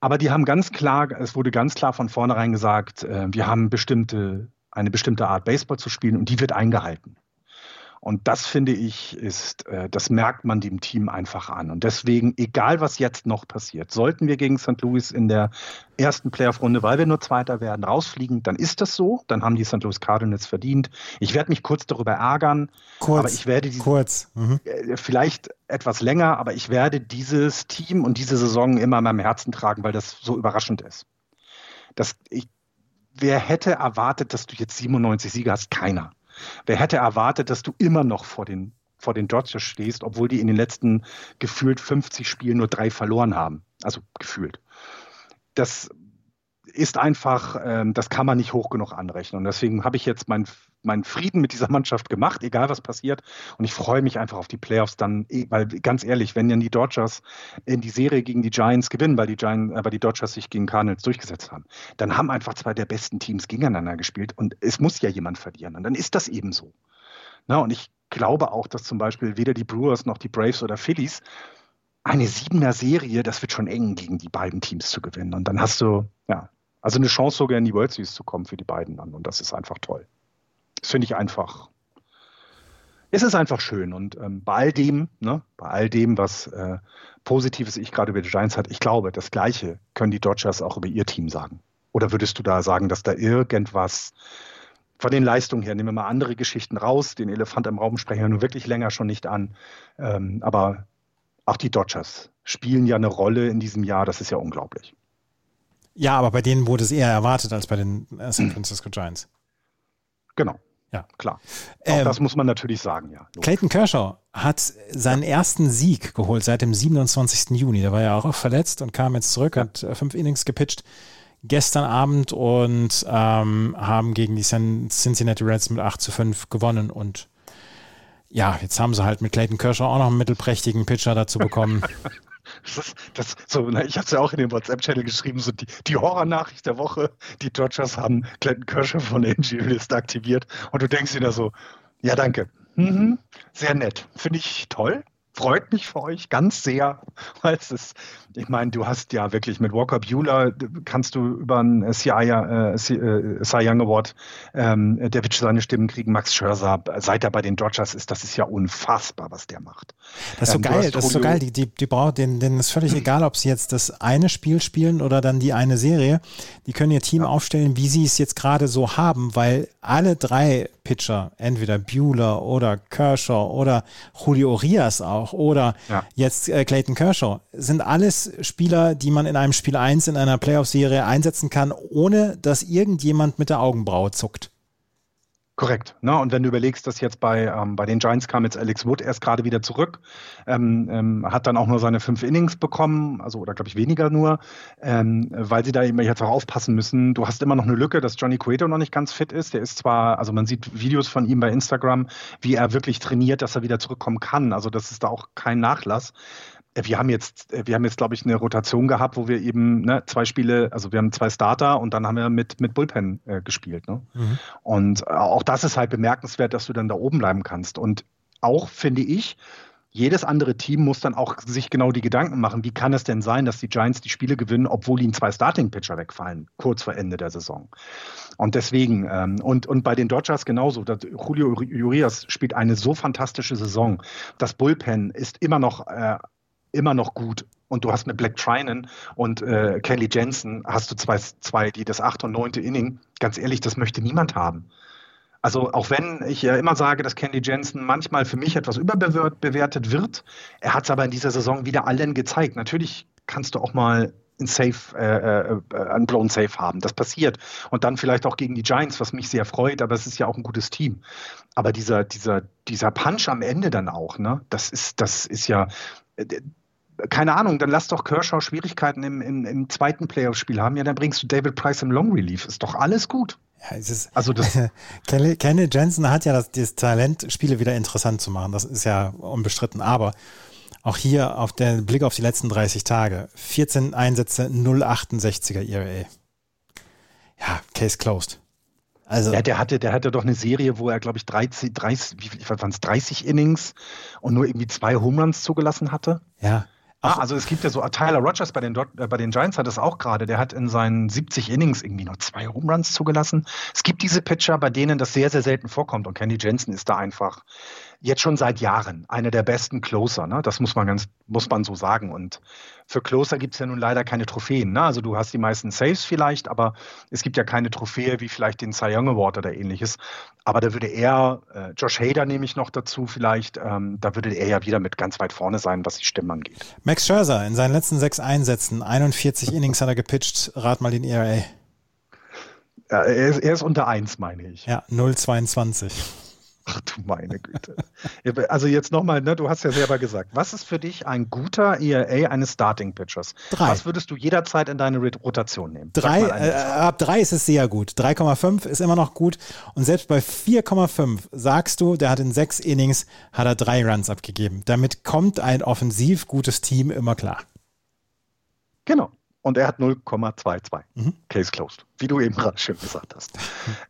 Aber die haben ganz klar, es wurde ganz klar von vornherein gesagt, äh, wir haben bestimmte, eine bestimmte Art Baseball zu spielen und die wird eingehalten. Und das finde ich ist, äh, das merkt man dem Team einfach an. Und deswegen, egal was jetzt noch passiert, sollten wir gegen St. Louis in der ersten Playoff-Runde, weil wir nur Zweiter werden, rausfliegen, dann ist das so. Dann haben die St. Louis Cardinals verdient. Ich werde mich kurz darüber ärgern, kurz, aber ich werde die, kurz. Mhm. Äh, vielleicht etwas länger, aber ich werde dieses Team und diese Saison immer in meinem Herzen tragen, weil das so überraschend ist. Das, ich, wer hätte erwartet, dass du jetzt 97 Siege hast? Keiner. Wer hätte erwartet, dass du immer noch vor den, vor den Dodgers stehst, obwohl die in den letzten gefühlt 50 Spielen nur drei verloren haben? Also gefühlt. Das ist einfach, ähm, das kann man nicht hoch genug anrechnen. Und deswegen habe ich jetzt meinen mein Frieden mit dieser Mannschaft gemacht, egal was passiert. Und ich freue mich einfach auf die Playoffs dann, eh, weil ganz ehrlich, wenn dann die Dodgers in die Serie gegen die Giants gewinnen, weil die, Giants, äh, weil die Dodgers sich gegen Cardinals durchgesetzt haben, dann haben einfach zwei der besten Teams gegeneinander gespielt und es muss ja jemand verlieren. Und dann ist das eben so. Na, und ich glaube auch, dass zum Beispiel weder die Brewers noch die Braves oder Phillies eine siebener Serie, das wird schon eng gegen die beiden Teams zu gewinnen. Und dann hast du, ja, also eine Chance sogar in die World Series zu kommen für die beiden dann. Und das ist einfach toll. Das finde ich einfach. Es ist einfach schön. Und ähm, bei all dem, ne, bei all dem, was äh, Positives ich gerade über die Giants hat, ich glaube, das Gleiche können die Dodgers auch über ihr Team sagen. Oder würdest du da sagen, dass da irgendwas von den Leistungen her, nehmen wir mal andere Geschichten raus, den Elefant im Raum sprechen wir nun wirklich länger schon nicht an. Ähm, aber auch die Dodgers spielen ja eine Rolle in diesem Jahr, das ist ja unglaublich. Ja, aber bei denen wurde es eher erwartet als bei den äh, San Francisco Giants. Genau. Ja, klar. Auch ähm, das muss man natürlich sagen, ja. Logisch. Clayton Kershaw hat seinen ersten Sieg geholt seit dem 27. Juni. Der war ja auch verletzt und kam jetzt zurück, hat äh, fünf Innings gepitcht gestern Abend und ähm, haben gegen die Cincinnati Reds mit 8 zu 5 gewonnen. Und ja, jetzt haben sie halt mit Clayton Kershaw auch noch einen mittelprächtigen Pitcher dazu bekommen. Das, das, so, na, ich habe es ja auch in dem WhatsApp-Channel geschrieben, so die, die Horror-Nachricht der Woche, die Dodgers haben Clinton Kershaw von der Injury-List aktiviert. Und du denkst dir da so, ja danke, mhm, sehr nett, finde ich toll, freut mich für euch ganz sehr, weil es ist, ich meine, du hast ja wirklich mit Walker Bueller, kannst du über einen äh, Cy äh, Young Award, ähm, der wird seine Stimmen kriegen. Max Scherzer, seit er bei den Dodgers ist, das ist ja unfassbar, was der macht. Das ist so ähm, geil, das ist so geil. Die, die, die brauchen, denen, denen ist völlig egal, ob sie jetzt das eine Spiel spielen oder dann die eine Serie. Die können ihr Team ja. aufstellen, wie sie es jetzt gerade so haben, weil alle drei Pitcher, entweder Bueller oder Kershaw oder Julio Urias auch oder ja. jetzt äh, Clayton Kershaw, sind alles Spieler, die man in einem Spiel 1 in einer Playoff-Serie einsetzen kann, ohne dass irgendjemand mit der Augenbraue zuckt. Korrekt. Ne? Und wenn du überlegst, dass jetzt bei, ähm, bei den Giants kam jetzt Alex Wood erst gerade wieder zurück, ähm, ähm, hat dann auch nur seine fünf Innings bekommen, also oder glaube ich weniger nur, ähm, weil sie da eben jetzt auch aufpassen müssen. Du hast immer noch eine Lücke, dass Johnny Cueto noch nicht ganz fit ist. Der ist zwar, also man sieht Videos von ihm bei Instagram, wie er wirklich trainiert, dass er wieder zurückkommen kann. Also das ist da auch kein Nachlass wir haben jetzt, wir haben jetzt, glaube ich, eine Rotation gehabt, wo wir eben ne, zwei Spiele, also wir haben zwei Starter und dann haben wir mit, mit Bullpen äh, gespielt. Ne? Mhm. Und äh, auch das ist halt bemerkenswert, dass du dann da oben bleiben kannst. Und auch finde ich, jedes andere Team muss dann auch sich genau die Gedanken machen, wie kann es denn sein, dass die Giants die Spiele gewinnen, obwohl ihnen zwei Starting-Pitcher wegfallen, kurz vor Ende der Saison. Und deswegen, ähm, und, und bei den Dodgers genauso, Julio Urias spielt eine so fantastische Saison. Das Bullpen ist immer noch äh, immer noch gut. Und du hast mit Black Trinan und äh, Kelly Jensen hast du zwei, zwei, die das achte und neunte Inning, ganz ehrlich, das möchte niemand haben. Also auch wenn ich ja immer sage, dass Kelly Jensen manchmal für mich etwas überbewertet wird, er hat es aber in dieser Saison wieder allen gezeigt. Natürlich kannst du auch mal ein Safe, äh, äh, ein blown Safe haben. Das passiert. Und dann vielleicht auch gegen die Giants, was mich sehr freut, aber es ist ja auch ein gutes Team. Aber dieser, dieser, dieser Punch am Ende dann auch, ne, das ist, das ist ja, äh, keine Ahnung, dann lass doch Kershaw Schwierigkeiten im, im, im zweiten Playoff-Spiel haben, ja, dann bringst du David Price im Long Relief. Ist doch alles gut. Ja, ist, also das Kenny, Kenny Jensen hat ja das, das Talent, Spiele wieder interessant zu machen. Das ist ja unbestritten. Aber auch hier auf den Blick auf die letzten 30 Tage. 14 Einsätze, 0,68er ERA. Ja, Case closed. Also, ja, der hatte, der hatte doch eine Serie, wo er, glaube ich, 30, 30, wie waren es, 30 Innings und nur irgendwie zwei Home Runs zugelassen hatte. Ja. Ah, also es gibt ja so, Tyler Rogers bei den, äh, bei den Giants hat das auch gerade, der hat in seinen 70 Innings irgendwie nur zwei Home Runs zugelassen. Es gibt diese Pitcher, bei denen das sehr, sehr selten vorkommt und Kenny Jensen ist da einfach jetzt schon seit Jahren einer der besten Closer. Ne? Das muss man ganz, muss man so sagen. Und für Closer gibt es ja nun leider keine Trophäen. Ne? Also du hast die meisten Saves vielleicht, aber es gibt ja keine Trophäe wie vielleicht den Cy Young Award oder ähnliches. Aber da würde er, äh, Josh Hader nehme ich noch dazu vielleicht, ähm, da würde er ja wieder mit ganz weit vorne sein, was die Stimmen angeht. Max Scherzer in seinen letzten sechs Einsätzen, 41 Innings hat er gepitcht, rat mal den ERA. Ja, er, ist, er ist unter 1, meine ich. Ja, 0,22. Ach du meine Güte. Also jetzt nochmal, ne, du hast ja selber gesagt, was ist für dich ein guter ERA eines Starting Pitchers? Drei. Was würdest du jederzeit in deine Rotation nehmen? Drei, äh, ab drei ist es sehr gut. 3,5 ist immer noch gut. Und selbst bei 4,5 sagst du, der hat in sechs Innings, hat er drei Runs abgegeben. Damit kommt ein offensiv gutes Team immer klar. Genau. Und er hat 0,22. Mhm. Case closed. Wie du eben gerade schön gesagt hast.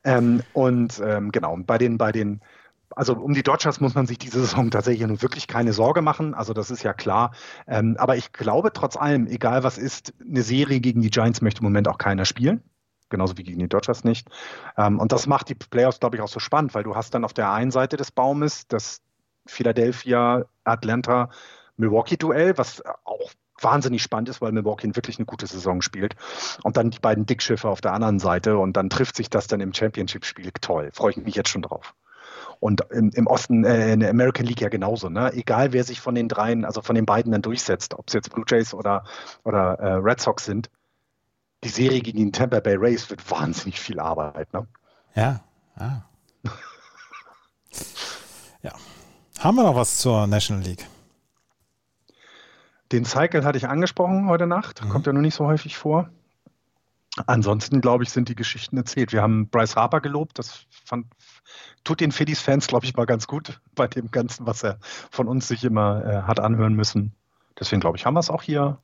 ähm, und ähm, genau, bei den, bei den also um die Dodgers muss man sich diese Saison tatsächlich nun wirklich keine Sorge machen. Also das ist ja klar. Ähm, aber ich glaube trotz allem, egal was ist, eine Serie gegen die Giants möchte im Moment auch keiner spielen. Genauso wie gegen die Dodgers nicht. Ähm, und das macht die Playoffs, glaube ich, auch so spannend, weil du hast dann auf der einen Seite des Baumes das Philadelphia, Atlanta, Milwaukee-Duell, was auch wahnsinnig spannend ist, weil Milwaukee wirklich eine gute Saison spielt. Und dann die beiden Dickschiffe auf der anderen Seite und dann trifft sich das dann im Championship-Spiel. Toll, freue ich mich jetzt schon drauf. Und im, im Osten, äh, in der American League ja genauso. Ne? Egal, wer sich von den dreien, also von den beiden dann durchsetzt, ob es jetzt Blue Jays oder, oder äh, Red Sox sind, die Serie gegen die Tampa Bay Rays wird wahnsinnig viel Arbeit. Ne? Ja, ja. ja. Haben wir noch was zur National League? Den Cycle hatte ich angesprochen heute Nacht, mhm. kommt ja nur nicht so häufig vor. Ansonsten, glaube ich, sind die Geschichten erzählt. Wir haben Bryce Harper gelobt, das fand, tut den Phillies-Fans, glaube ich, mal ganz gut bei dem Ganzen, was er von uns sich immer äh, hat anhören müssen. Deswegen, glaube ich, haben wir es auch hier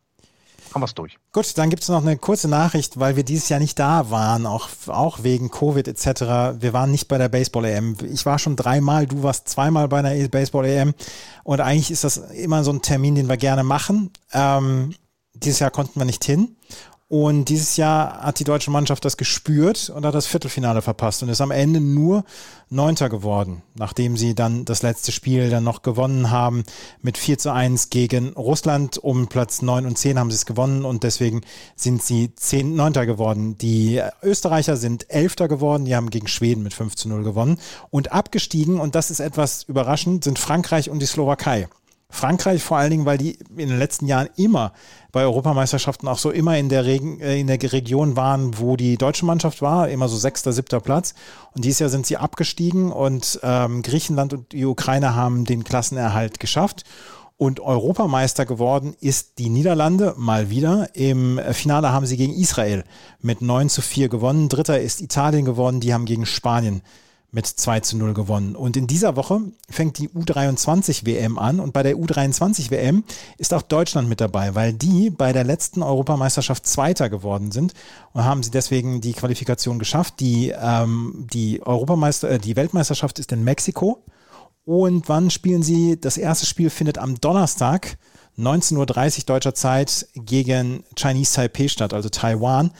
haben wir es durch. Gut, dann gibt es noch eine kurze Nachricht, weil wir dieses Jahr nicht da waren, auch, auch wegen Covid etc. Wir waren nicht bei der Baseball-EM. Ich war schon dreimal, du warst zweimal bei einer Baseball-EM. Und eigentlich ist das immer so ein Termin, den wir gerne machen. Ähm, dieses Jahr konnten wir nicht hin. Und dieses Jahr hat die deutsche Mannschaft das gespürt und hat das Viertelfinale verpasst und ist am Ende nur Neunter geworden, nachdem sie dann das letzte Spiel dann noch gewonnen haben mit 4 zu 1 gegen Russland. Um Platz 9 und 10 haben sie es gewonnen und deswegen sind sie 10, Neunter geworden. Die Österreicher sind Elfter geworden, die haben gegen Schweden mit 5 zu 0 gewonnen. Und abgestiegen, und das ist etwas überraschend, sind Frankreich und die Slowakei. Frankreich vor allen Dingen, weil die in den letzten Jahren immer bei Europameisterschaften auch so immer in der, Regen, äh, in der Region waren, wo die deutsche Mannschaft war, immer so sechster, siebter Platz. Und dieses Jahr sind sie abgestiegen und ähm, Griechenland und die Ukraine haben den Klassenerhalt geschafft. Und Europameister geworden ist die Niederlande mal wieder. Im Finale haben sie gegen Israel mit 9 zu 4 gewonnen. Dritter ist Italien geworden. Die haben gegen Spanien mit 2 zu 0 gewonnen. Und in dieser Woche fängt die U23 WM an und bei der U23 WM ist auch Deutschland mit dabei, weil die bei der letzten Europameisterschaft Zweiter geworden sind und haben sie deswegen die Qualifikation geschafft. Die, ähm, die Europameister, äh, die Weltmeisterschaft ist in Mexiko. Und wann spielen sie? Das erste Spiel findet am Donnerstag 19.30 Uhr deutscher Zeit gegen Chinese Taipei statt, also Taiwan.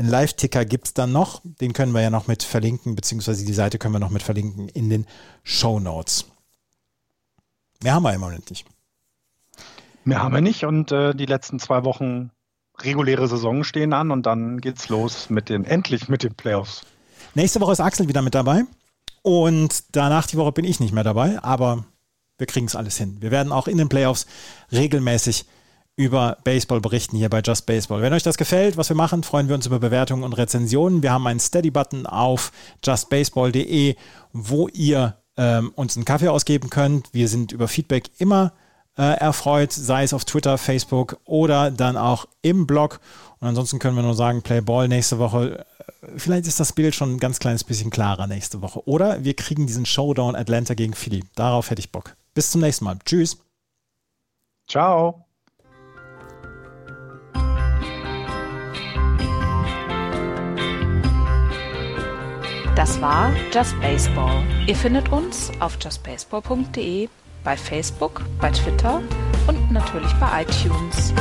Einen Live-Ticker gibt es dann noch. Den können wir ja noch mit verlinken, beziehungsweise die Seite können wir noch mit verlinken in den Show Notes. Mehr haben wir im Moment nicht. Mehr haben wir nicht und äh, die letzten zwei Wochen reguläre Saison stehen an und dann geht's los mit den, endlich mit den Playoffs. Nächste Woche ist Axel wieder mit dabei und danach die Woche bin ich nicht mehr dabei, aber wir kriegen es alles hin. Wir werden auch in den Playoffs regelmäßig über Baseball berichten hier bei Just Baseball. Wenn euch das gefällt, was wir machen, freuen wir uns über Bewertungen und Rezensionen. Wir haben einen Steady-Button auf justbaseball.de, wo ihr ähm, uns einen Kaffee ausgeben könnt. Wir sind über Feedback immer äh, erfreut, sei es auf Twitter, Facebook oder dann auch im Blog. Und ansonsten können wir nur sagen, Play Ball nächste Woche. Äh, vielleicht ist das Bild schon ein ganz kleines bisschen klarer nächste Woche. Oder wir kriegen diesen Showdown Atlanta gegen Philly. Darauf hätte ich Bock. Bis zum nächsten Mal. Tschüss. Ciao. Das war Just Baseball. Ihr findet uns auf justbaseball.de, bei Facebook, bei Twitter und natürlich bei iTunes.